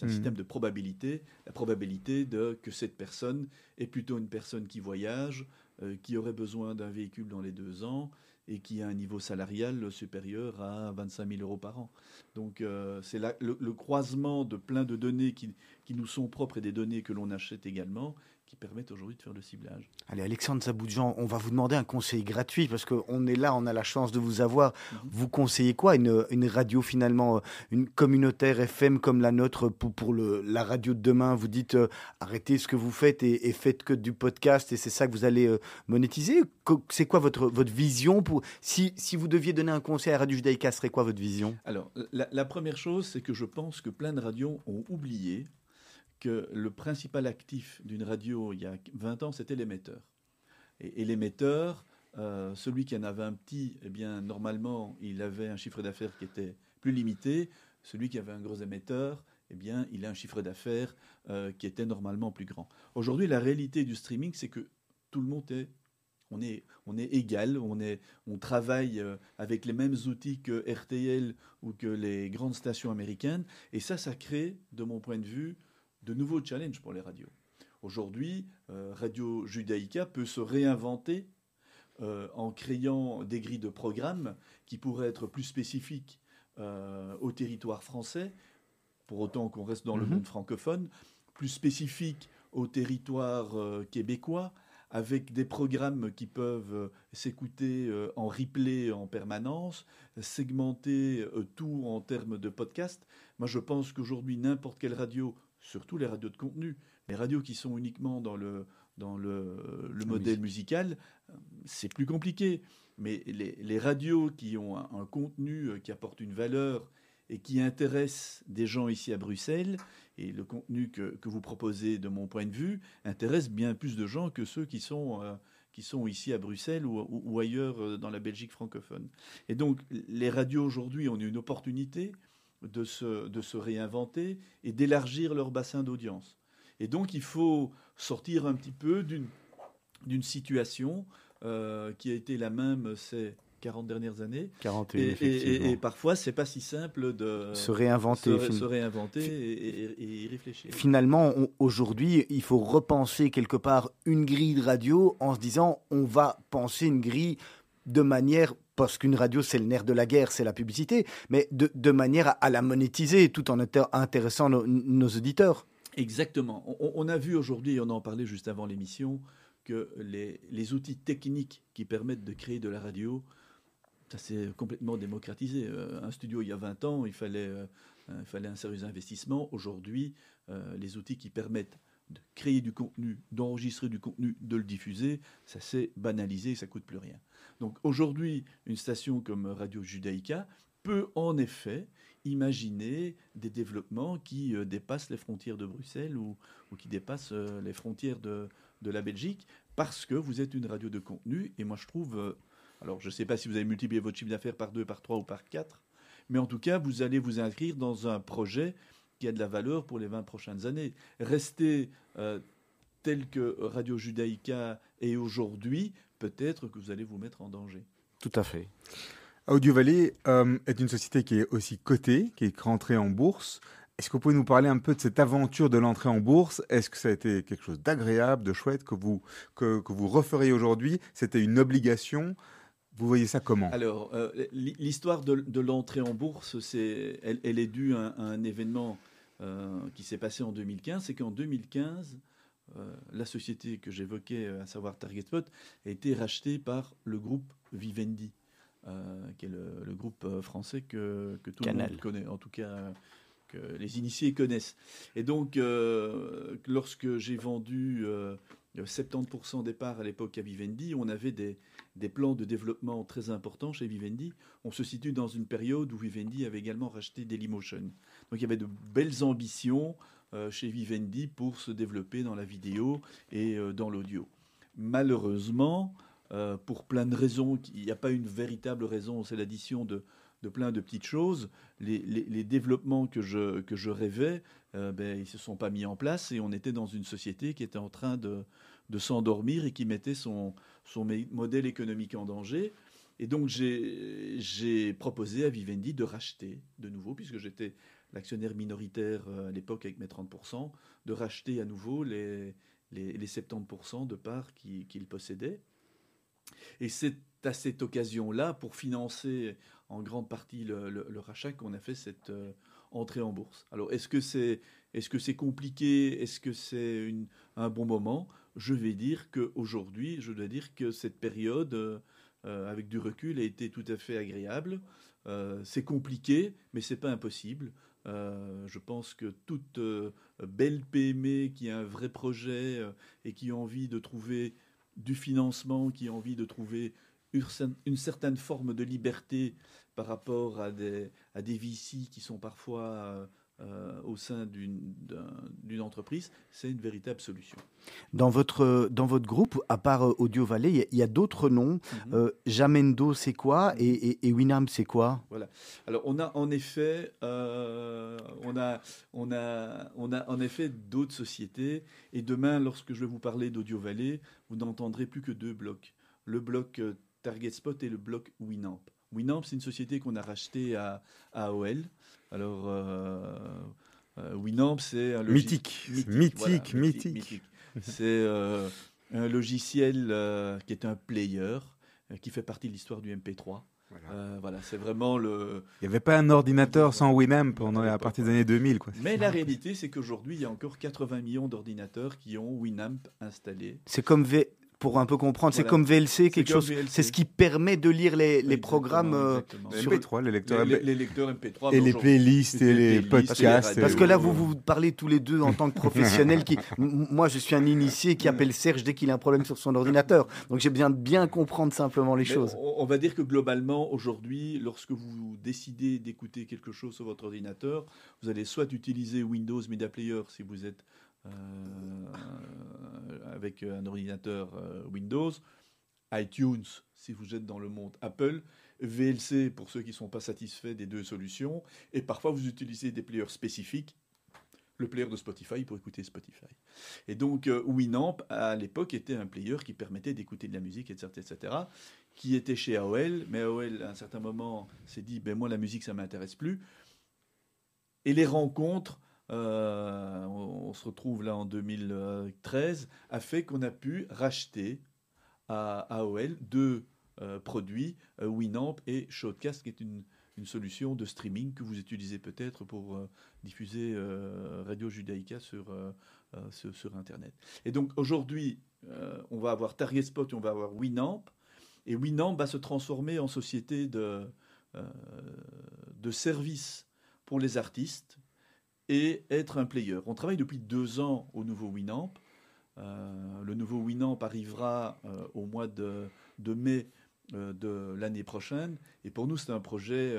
un hmm. système de probabilité. La probabilité de que cette personne est plutôt une personne qui voyage, euh, qui aurait besoin d'un véhicule dans les deux ans et qui a un niveau salarial supérieur à 25 000 euros par an. Donc euh, c'est le, le, croisement de plein de données qui, qui nous sont propres et des données que l'on achète également qui permettent aujourd'hui de faire le ciblage. Allez, Alexandre Saboudjan, on va vous demander un conseil gratuit parce qu'on est là, on a la chance de vous avoir. Mhm. Vous conseillez quoi une, une, radio finalement, euh, une communautaire FM comme la nôtre pour, pour le, la radio de demain? Vous dites euh, arrêtez ce que vous faites et, faites que du podcast et c'est ça que vous allez euh, monétiser? C'est quoi votre, votre vision pour si, si vous deviez donner un conseil à Radio Judaïka, serait quoi votre vision? Alors, la, la première chose, c'est que je pense que plein de radios ont oublié que le principal actif d'une radio il y a 20 ans, c'était l'émetteur. Et, l'émetteur, euh, celui qui en avait un petit, eh bien, normalement, il avait un chiffre d'affaires qui était plus limité. Celui qui avait un gros émetteur, eh bien, il a un chiffre d'affaires euh, qui était normalement plus grand. Aujourd'hui, la réalité du streaming, c'est que tout le monde est on est, on est égal, on, est, on travaille euh, avec les mêmes outils que RTL ou que les grandes stations américaines. Et ça, ça crée, de mon point de vue, de nouveaux challenges pour les radios. Aujourd'hui, euh, Radio Judaïka peut se réinventer euh, en créant des grilles de programmes qui pourraient être plus spécifiques euh, au territoire français, pour autant qu'on reste dans le mhm. monde francophone, plus spécifiques au territoire québécois, avec des programmes qui peuvent s'écouter en replay en permanence, segmenter tout en termes de podcast. Moi, je pense qu'aujourd'hui, n'importe quelle radio surtout les radios de contenu. Les radios qui sont uniquement dans le, dans le, modèle musical, euh, c'est plus compliqué. Mais les, radios qui ont un, contenu euh, qui apporte une valeur et qui intéresse des gens ici à Bruxelles, et le contenu que, vous proposez, de mon point de vue, intéresse bien plus de gens que ceux qui sont, euh, qui sont ici à Bruxelles ou, ou, ailleurs dans la Belgique francophone. Et donc, les radios aujourd'hui ont une opportunité de se, de se réinventer et d'élargir leur bassin d'audience. Et donc il faut sortir un petit peu d'une situation euh, qui a été la même ces 40 dernières années. 41, et, et, et, parfois, c'est pas si simple de se réinventer, se, réinventer et, y réfléchir. Finalement, aujourd'hui, il faut repenser quelque part une grille de radio en se disant on va penser une grille de manière parce qu'une radio, c'est le nerf de la guerre, c'est la publicité, mais de, manière à, la monétiser tout en intéressant nos, auditeurs. Exactement. On, a vu aujourd'hui, on en parlait juste avant l'émission, que les, outils techniques qui permettent de créer de la radio, ça s'est complètement démocratisé. Euh, un studio, il y a 20 ans, il fallait, euh, il fallait un sérieux investissement. Aujourd'hui, euh, les outils qui permettent de créer du contenu, d'enregistrer du contenu, de le diffuser, ça s'est banalisé, ça coûte plus rien. Donc aujourd'hui, une station comme Radio Judaïka peut en effet imaginer des développements qui euh, dépassent les frontières de Bruxelles ou, qui dépassent euh, les frontières de, la Belgique, parce que vous êtes une radio de contenu. Et moi, je trouve, euh, alors je ne sais pas si vous avez multiplié votre chiffre d'affaires par deux, par trois ou par quatre, mais en tout cas, vous allez vous inscrire dans un projet qui a de la valeur pour les 20 prochaines années. Rester tel que Radio Judaïka est aujourd'hui, peut-être que vous allez vous mettre en danger. Tout à fait. Audio Valley euh, est une société qui est aussi cotée, qui est rentrée en bourse. Est-ce que vous pouvez nous parler un peu de cette aventure de l'entrée en bourse? Est-ce que ça a été quelque chose d'agréable, de chouette, que vous, que, que vous referiez aujourd'hui? C'était une obligation vous voyez ça comment? Alors, euh, l'histoire de, de l'entrée en bourse, c'est, elle, elle, est due à, un événement euh, qui s'est passé en 2015. C'est qu'en 2015, euh, la société que j'évoquais, euh, à savoir TargetSpot, a été rachetée par le groupe Vivendi, euh, qui est le, groupe français que, tout le monde connaît, en tout cas que les initiés connaissent. Et donc, lorsque j'ai vendu 70% des parts à l'époque à Vivendi, on avait des, des, plans de développement très importants chez Vivendi. On se situe dans une période où Vivendi avait également racheté Dailymotion. Donc il y avait de belles ambitions chez Vivendi pour se développer dans la vidéo et euh, dans l'audio. Malheureusement, pour plein de raisons. Il n'y a pas une véritable raison, c'est l'addition de, de plein de petites choses. Les, les, développements que je, que je rêvais, ben, ils ne se sont pas mis en place et on était dans une société qui était en train de, de s'endormir et qui mettait son, son modèle économique en danger. Et donc j'ai proposé à Vivendi de racheter de nouveau, puisque j'étais l'actionnaire minoritaire euh, à l'époque avec mes 30%, de racheter à nouveau les, les, 70% de parts qu'il possédait. Et c'est à cette occasion-là, pour financer en grande partie le, rachat, qu'on a fait cette euh, entrée en bourse. Alors, est-ce que c'est est -ce c'est compliqué? Est-ce que c'est un bon moment? Je vais dire qu'aujourd'hui, je dois dire que cette période, euh, avec du recul, a été tout à fait agréable. c'est compliqué, mais c'est pas impossible. Euh, je pense que toute euh, belle PME qui a un vrai projet euh, et qui a envie de trouver du financement, qui a envie de trouver une, certaine forme de liberté par rapport à des, à qui sont parfois euh, au sein d'une entreprise, c'est une véritable solution. Dans votre, dans votre groupe, à part euh, Audio Valley, il y, a, d'autres noms. Mhm. Euh, Jamendo, c'est quoi? Et, et, Winam, c'est quoi? Voilà. Alors, on a en effet, on a, on a, on a en effet d'autres sociétés. Et demain, lorsque je vais vous parler d'Audio Valley, vous n'entendrez plus que deux blocs. Le bloc Target Spot et le bloc Winamp. Winamp, c'est une société qu'on a rachetée à, à AOL. Alors, euh, euh, Winamp, c'est un mythique. Mythique, mythique, C'est euh, un logiciel qui est un player, qui fait partie de l'histoire du MP3. Voilà, c'est vraiment le. Il n'y avait pas un ordinateur sans Winamp pendant, à partir des années 2000. Quoi. Mais la réalité, c'est qu'aujourd'hui, il y a encore 80 millions d'ordinateurs qui ont Winamp installé. C'est comme v pour un peu comprendre. C'est comme VLC, quelque chose. C'est ce qui permet de lire les, les programmes euh, sur MP3, les lecteurs, les, lecteurs MP3 et les playlists et les, podcasts. Parce que là, vous vous parlez tous les deux en tant que professionnels. qui, moi, je suis un initié qui appelle Serge dès qu'il a un problème sur son ordinateur. Donc, j'ai besoin de bien comprendre simplement les choses. On, va dire que globalement, aujourd'hui, lorsque vous décidez d'écouter quelque chose sur votre ordinateur, vous allez soit utiliser Windows Media Player si vous êtes avec un ordinateur euh, Windows, iTunes si vous êtes dans le monde Apple, VLC pour ceux qui ne sont pas satisfaits des deux solutions, et parfois vous utilisez des players spécifiques, le player de Spotify pour écouter Spotify. Et donc euh, Winamp à l'époque était un player qui permettait d'écouter de la musique, etc., etc., qui était chez AOL, mais AOL à un certain moment s'est dit, ben moi la musique ça m'intéresse plus. Et les rencontres euh, on, se retrouve là en 2013, a fait qu'on a pu racheter à AOL deux euh, produits, euh, Winamp et Shotcast, qui est une, solution de streaming que vous utilisez peut-être pour diffuser Radio Judaïka sur, sur, Internet. Et donc aujourd'hui, on va avoir Target Spot et on va avoir Winamp. Et Winamp va se transformer en société de, de services pour les artistes et être un player. On travaille depuis deux ans au nouveau Winamp. Euh, le nouveau Winamp arrivera euh, au mois de, mai euh, de l'année prochaine. Et pour nous, c'est un projet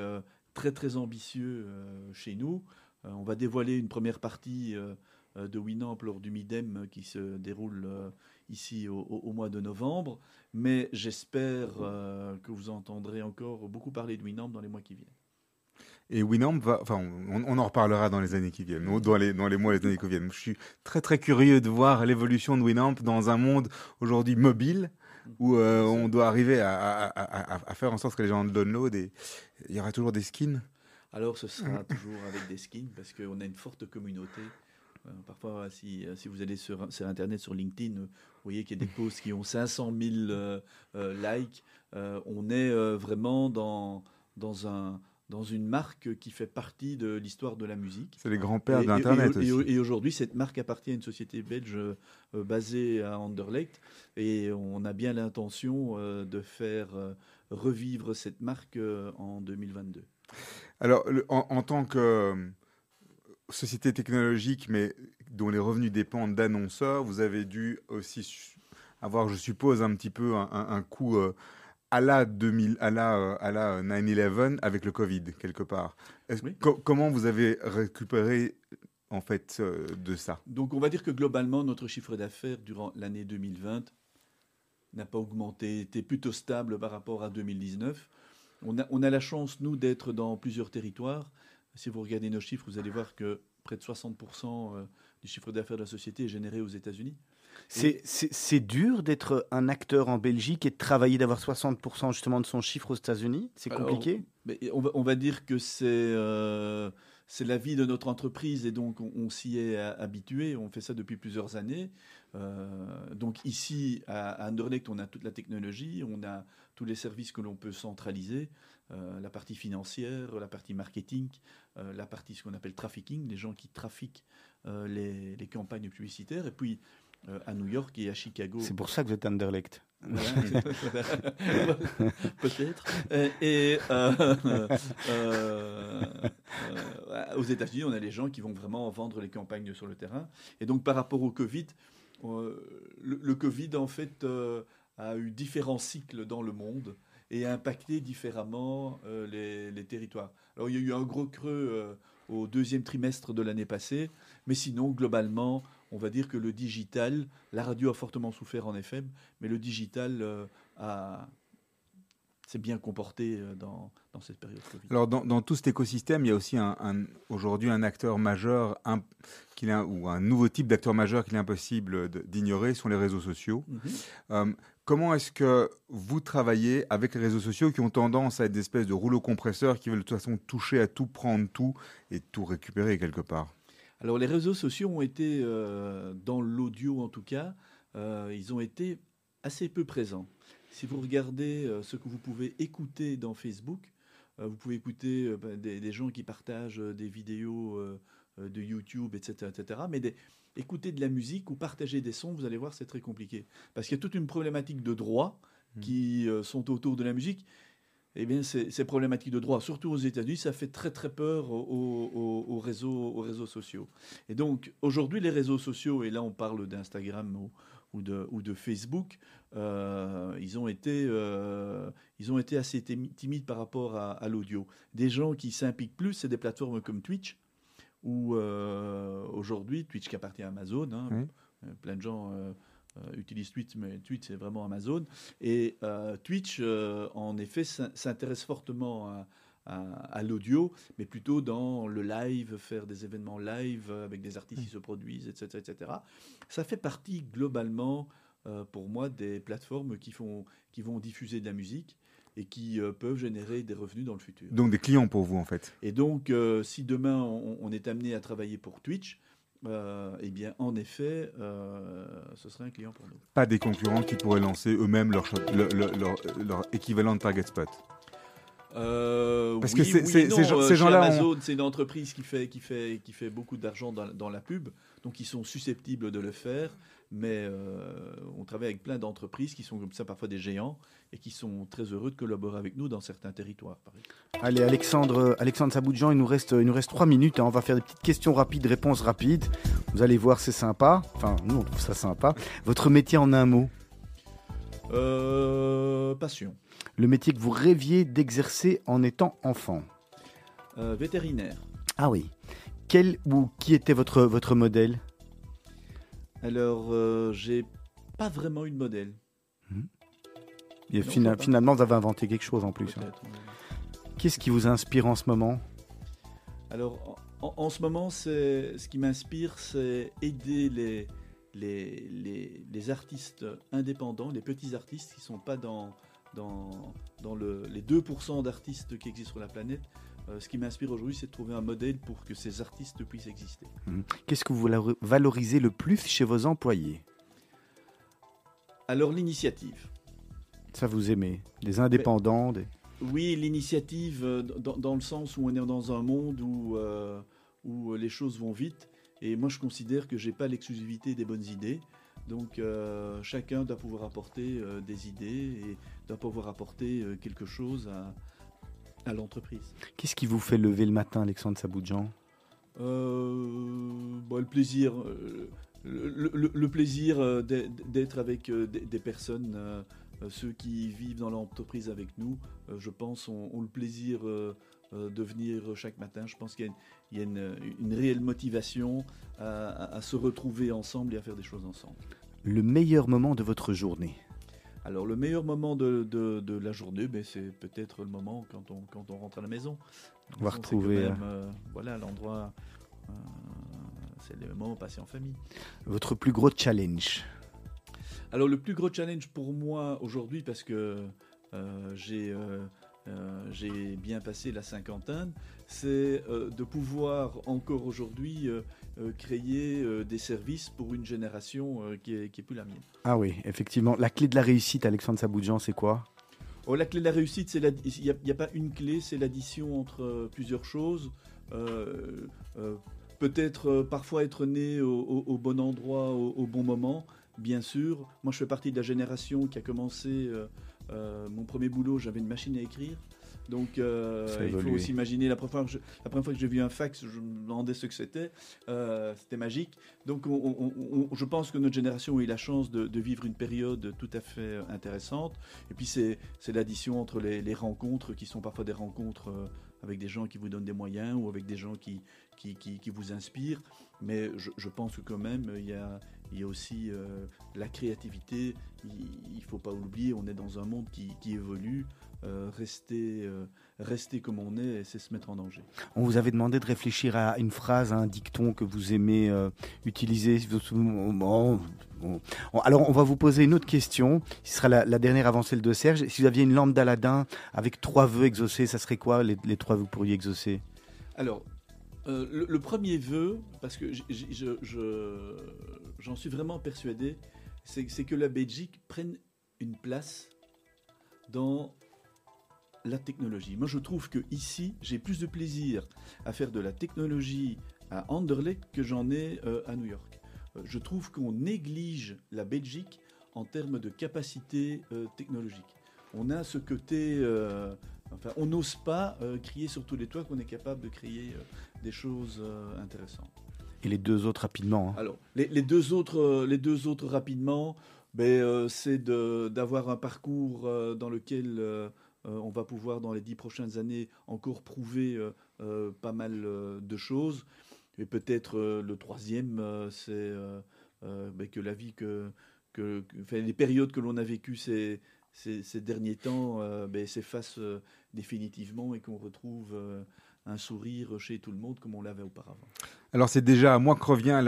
très très ambitieux chez nous. on va dévoiler une première partie de Winamp lors du Midem qui se déroule ici au, au, mois de novembre. Mais j'espère que vous entendrez encore beaucoup parler de Winamp dans les mois qui viennent. Et Winamp va, enfin, on, en reparlera dans les années qui viennent, dans les, dans les mois et les années qui viennent. Je suis très très curieux de voir l'évolution de Winamp dans un monde aujourd'hui mobile où euh, on doit arriver à, à, faire en sorte que les gens download et il y aura toujours des skins. Alors ce sera toujours avec des skins parce qu'on a une forte communauté. Euh, parfois, si, si, vous allez sur, sur, Internet, sur LinkedIn, vous voyez qu'il y a des posts qui ont 500 000 euh, likes. on est vraiment dans, dans un dans une marque qui fait partie de l'histoire de la musique. C'est les grands-pères d'Internet aussi. Et, aujourd'hui, cette marque appartient à une société belge euh, basée à Anderlecht. Et on a bien l'intention euh, de faire euh, revivre cette marque en 2022. Alors, en, tant que société technologique, mais dont les revenus dépendent d'annonceurs, vous avez dû aussi avoir, je suppose, un petit peu un, un coût à la 2000, à la, à la 9/11 avec le Covid quelque part. comment vous avez récupéré en fait euh, de ça? Donc on va dire que globalement notre chiffre d'affaires durant l'année 2020 n'a pas augmenté, était plutôt stable par rapport à 2019. On a, on a la chance, nous, d'être dans plusieurs territoires. Si vous regardez nos chiffres, vous allez voir que près de 60% euh, du chiffre d'affaires de la société est généré aux États-Unis. C'est- dur d'être un acteur en Belgique et de travailler, d'avoir 60% justement de son chiffre aux États-Unis? C'est compliqué? Mais on, va, on va dire que c'est euh, c'est la vie de notre entreprise et donc on, on s'y est habitué. On fait ça depuis plusieurs années. Euh, donc ici, à, à Anderlecht, on a toute la technologie, on a tous les services que l'on peut centraliser, euh, la partie financière, la partie marketing, la partie ce qu'on appelle trafficking, les gens qui trafiquent euh, les, les campagnes publicitaires. Et puis à New York et à Chicago. C'est pour ça que vous êtes Anderlecht. Peut-être. Et, et, euh, euh, euh, aux États-Unis, on a les gens qui vont vraiment vendre les campagnes sur le terrain. Et donc, par rapport au Covid, euh, le, le Covid, en fait, euh, a eu différents cycles dans le monde et a impacté différemment euh, les, les territoires. Alors, il y a eu un gros creux euh, au deuxième trimestre de l'année passée, mais sinon, globalement, on va dire que le digital, la radio a fortement souffert en effet, mais le digital euh, a s'est bien comporté euh, dans, dans cette période Covid. Alors, dans, dans tout cet écosystème, il y a aussi un, un- aujourd'hui un acteur majeur, un, qu'il ou un nouveau type d'acteur majeur qu'il est impossible d'ignorer, sont les réseaux sociaux. Mhm. Euh, comment est-ce que vous travaillez avec les réseaux sociaux qui ont tendance à être des espèces de rouleaux compresseurs qui veulent de toute façon toucher à tout, prendre tout et tout récupérer quelque part? Alors les réseaux sociaux ont été, euh, dans l'audio en tout cas, euh, ils ont été assez peu présents. Si vous regardez euh, ce que vous pouvez écouter dans Facebook, vous pouvez écouter ben, des, des gens qui partagent des vidéos de YouTube, etc. etc. mais des- écouter de la musique ou partager des sons, vous allez voir, c'est très compliqué. Parce qu'il y a toute une problématique de droit Mhm. qui sont autour de la musique. Eh bien, ces, ces problématiques de droit, surtout aux États-Unis, ça fait très très peur aux, aux- aux réseaux, aux réseaux sociaux. Et donc, aujourd'hui, les réseaux sociaux, et là on parle d'Instagram ou, ou de, ou de Facebook, euh, ils, ont été, euh, ils ont été assez timi- timides par rapport à, à l'audio. Des gens qui s'impliquent plus, c'est des plateformes comme Twitch, où euh, aujourd'hui, Twitch qui appartient à Amazon, hein, Oui. plein de gens euh, utilisent Twitch, mais Twitch c'est vraiment Amazon. Et euh, Twitch, euh, en effet, s'in- s'intéresse fortement à, l'audio, mais plutôt dans le live, faire des événements live avec des artistes qui se produisent, etc., etc. Ça fait partie globalement, euh, pour moi, des plateformes qui, font, qui vont diffuser de la musique et qui euh, peuvent générer des revenus dans le futur. Donc des clients pour vous en fait. Et donc, euh, si demain on, on est amené à travailler pour Twitch, euh, eh bien, en effet, euh, ce serait un client pour nous. Pas des concurrents qui pourraient lancer eux-mêmes leur, équivalent de Target Spot. Euh, Parce oui, que c'est- oui c'est- et non, ces euh, ces gens-là Amazon, c'est une entreprise qui fait, qui fait, qui fait beaucoup d'argent dans, dans la pub, donc ils sont susceptibles de le faire. Mais euh, on travaille avec plein d'entreprises qui sont comme ça, parfois des géants, et qui sont très heureux de collaborer avec nous dans certains territoires. par. Allez, Alexandre, Alexandre Saboudjan, il nous reste, il nous reste trois minutes. hein. On va faire des petites questions rapides, réponses rapides. Vous allez voir, c'est sympa. Enfin, nous, on trouve ça sympa. Votre métier en un mot? Euh, passion. Le métier que vous rêviez d'exercer en étant enfant Euh, vétérinaire. Ah oui. Quel ou qui était votre, votre modèle? Alors, euh, j'ai pas vraiment eu de modèle. Et Non, fina- je crois Finalement, vous avez inventé quelque chose en plus. hein. Qu'est-ce qui vous inspire en ce moment? Alors, en, ce moment, ce qui m'inspire, c'est aider les, les, les, les artistes indépendants, les petits artistes qui ne sont pas dans, dans, dans le, les 2% d'artistes qui existent sur la planète. Euh, ce qui m'inspire aujourd'hui, c'est de trouver un modèle pour que ces artistes puissent exister. Qu'est-ce que vous valor- valorisez le plus chez vos employés? Alors, l'initiative. Ça, vous aimez Les indépendants des- Oui, l'initiative, euh, dans, dans le sens où on est dans un monde où, euh, où les choses vont vite. Et moi, je considère que j'ai pas l'exclusivité des bonnes idées. Donc, euh, chacun doit pouvoir apporter euh, des idées doit pouvoir apporter euh, quelque chose à, à l'entreprise. Qu'est-ce qui vous fait lever le matin, Alexandre Saboudjan Euh, bon, le plaisir, euh, le, le- le plaisir d'être avec des, des personnes, euh, ceux qui vivent dans l'entreprise avec nous, je pense, ont, ont le plaisir de venir chaque matin. Je pense qu'il y a, une, il y a une- une réelle motivation à se retrouver ensemble et à faire des choses ensemble. Le meilleur moment de votre journée? Alors le meilleur moment de, de- de la journée, ben, c'est peut-être le moment quand on, quand on rentre à la maison. On va retrouver, même, euh, voilà l'endroit, euh, c'est le moment passé en famille. Votre plus gros challenge Alors le plus gros challenge pour moi aujourd'hui, parce que euh, j'ai euh, euh, j'ai bien passé la cinquantaine, c'est euh, de pouvoir encore aujourd'hui euh, créer euh, des services pour une génération euh, qui est, qui est plus la mienne. Ah oui, effectivement. La clé de la réussite, Alexandre Saboudjan, c'est quoi? Oh, la clé de la réussite, il n'y a, pas une clé, c'est l'addition entre plusieurs choses. Peut-être parfois être né au, au- au bon endroit, au, au bon moment, bien sûr. Moi, je fais partie de la génération qui a commencé mon premier boulot, j'avais une machine à écrire. Donc, euh, il faut aussi imaginer la première fois que je- la première fois que j'ai vu un fax, je me demandais ce que c'était. Euh, c'était magique. Donc, on- on- on- je pense que notre génération a eu la chance de, de vivre une période tout à fait euh, intéressante. Et puis, c'est l'addition entre les, les rencontres qui sont parfois des rencontres avec des gens qui vous donnent des moyens ou avec des gens qui, qui, qui- qui vous inspirent. Mais je, je pense que quand même, il y a, il y a aussi euh, la créativité. Il ne faut pas oublier, on est dans un monde qui évolue. Euh, rester, euh, rester comme on est, c'est se mettre en danger. On vous avait demandé de réfléchir à une phrase, à un dicton que vous aimez euh, utiliser. Bon, bon. Alors, on va vous poser une autre question. Ce sera la, la dernière avant celle de Serge. Si vous aviez une lampe d'Aladin avec trois vœux exaucés, ça serait quoi les, les trois vœux que vous pourriez exaucer? Alors, le, le premier vœu, parce que j- j- je- je- j'en suis vraiment persuadé, c'est que la Belgique prenne une place dans la technologie. Moi, je trouve que ici, j'ai plus de plaisir à faire de la technologie à Anderlecht que j'en ai euh, à New York. Euh, je trouve qu'on néglige la Belgique en termes de capacité euh, technologique. On a ce côté, enfin, on n'ose pas crier sur tous les toits qu'on est capable de créer des choses intéressantes. Et les deux autres rapidement. hein. Alors, les, les deux autres, les deux autres rapidement, ben, c'est d'avoir un parcours dans lequel on va pouvoir, dans les dix prochaines années, encore prouver euh, euh, pas mal euh, de choses. Et peut-être euh, le troisième, euh, c'est euh, euh, ben, que la vie que, les périodes que l'on a vécues ces, ces, derniers temps euh, ben, s'effacent euh, définitivement et qu'on retrouve euh, un sourire chez tout le monde comme on l'avait auparavant. Alors c'est déjà à moi que revient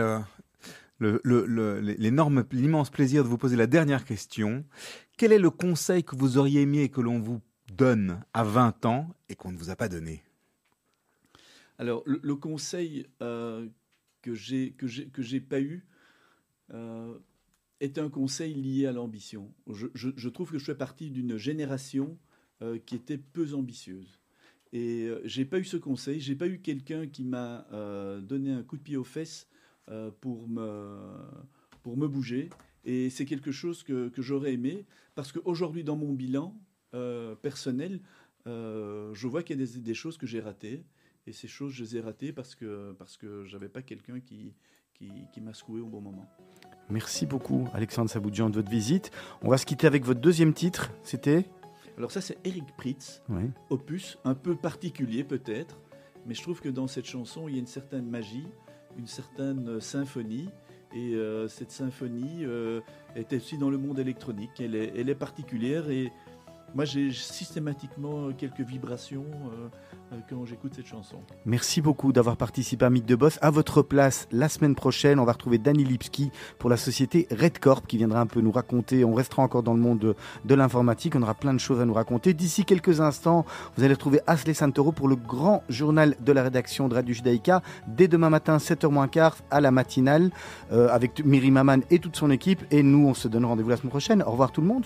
l'énorme, l'immense plaisir de vous poser la dernière question. Quel est le conseil que vous auriez aimé que l'on vous donne à 20 ans et qu'on ne vous a pas donné Alors, le, conseil euh, que j'ai pas eu euh, est un conseil lié à l'ambition. Je, trouve que je fais partie d'une génération euh, qui était peu ambitieuse. Et euh, j'ai pas eu ce conseil. J'ai pas eu quelqu'un qui m'a donné un coup de pied aux fesses pour me pour me bouger. Et c'est quelque chose que, que j'aurais aimé parce qu'aujourd'hui dans mon bilan euh, personnel, euh, je vois qu'il y a des, des choses que j'ai ratées. Et ces choses, je les ai ratées parce que, parce que j'avais pas quelqu'un qui, qui, qui m'a secoué au bon moment. Merci beaucoup, Alexandre Saboudjan, de votre visite. On va se quitter avec votre deuxième titre. C'était Alors ça, c'est Eric Pritz, Oui. opus un peu particulier peut-être, mais je trouve que dans cette chanson, il y a une certaine magie, une certaine euh, symphonie. Et euh, cette symphonie euh, est aussi dans le monde électronique. Elle est, elle est particulière et moi j'ai systématiquement euh, quelques vibrations euh, euh, quand j'écoute cette chanson. Merci beaucoup d'avoir participé à Mythe de Boss. À votre place, la semaine prochaine, on va retrouver Danny Lipski pour la société Red Corp qui viendra un peu nous raconter. On restera encore dans le monde de, l'informatique. On aura plein de choses à nous raconter. D'ici quelques instants, vous allez retrouver Asley Santoro pour le grand journal de la rédaction de Radio Judaïka dès demain matin, 7h15 à la matinale avec Miri Maman et toute son équipe. Et nous, on se donne rendez-vous la semaine prochaine. Au revoir tout le monde.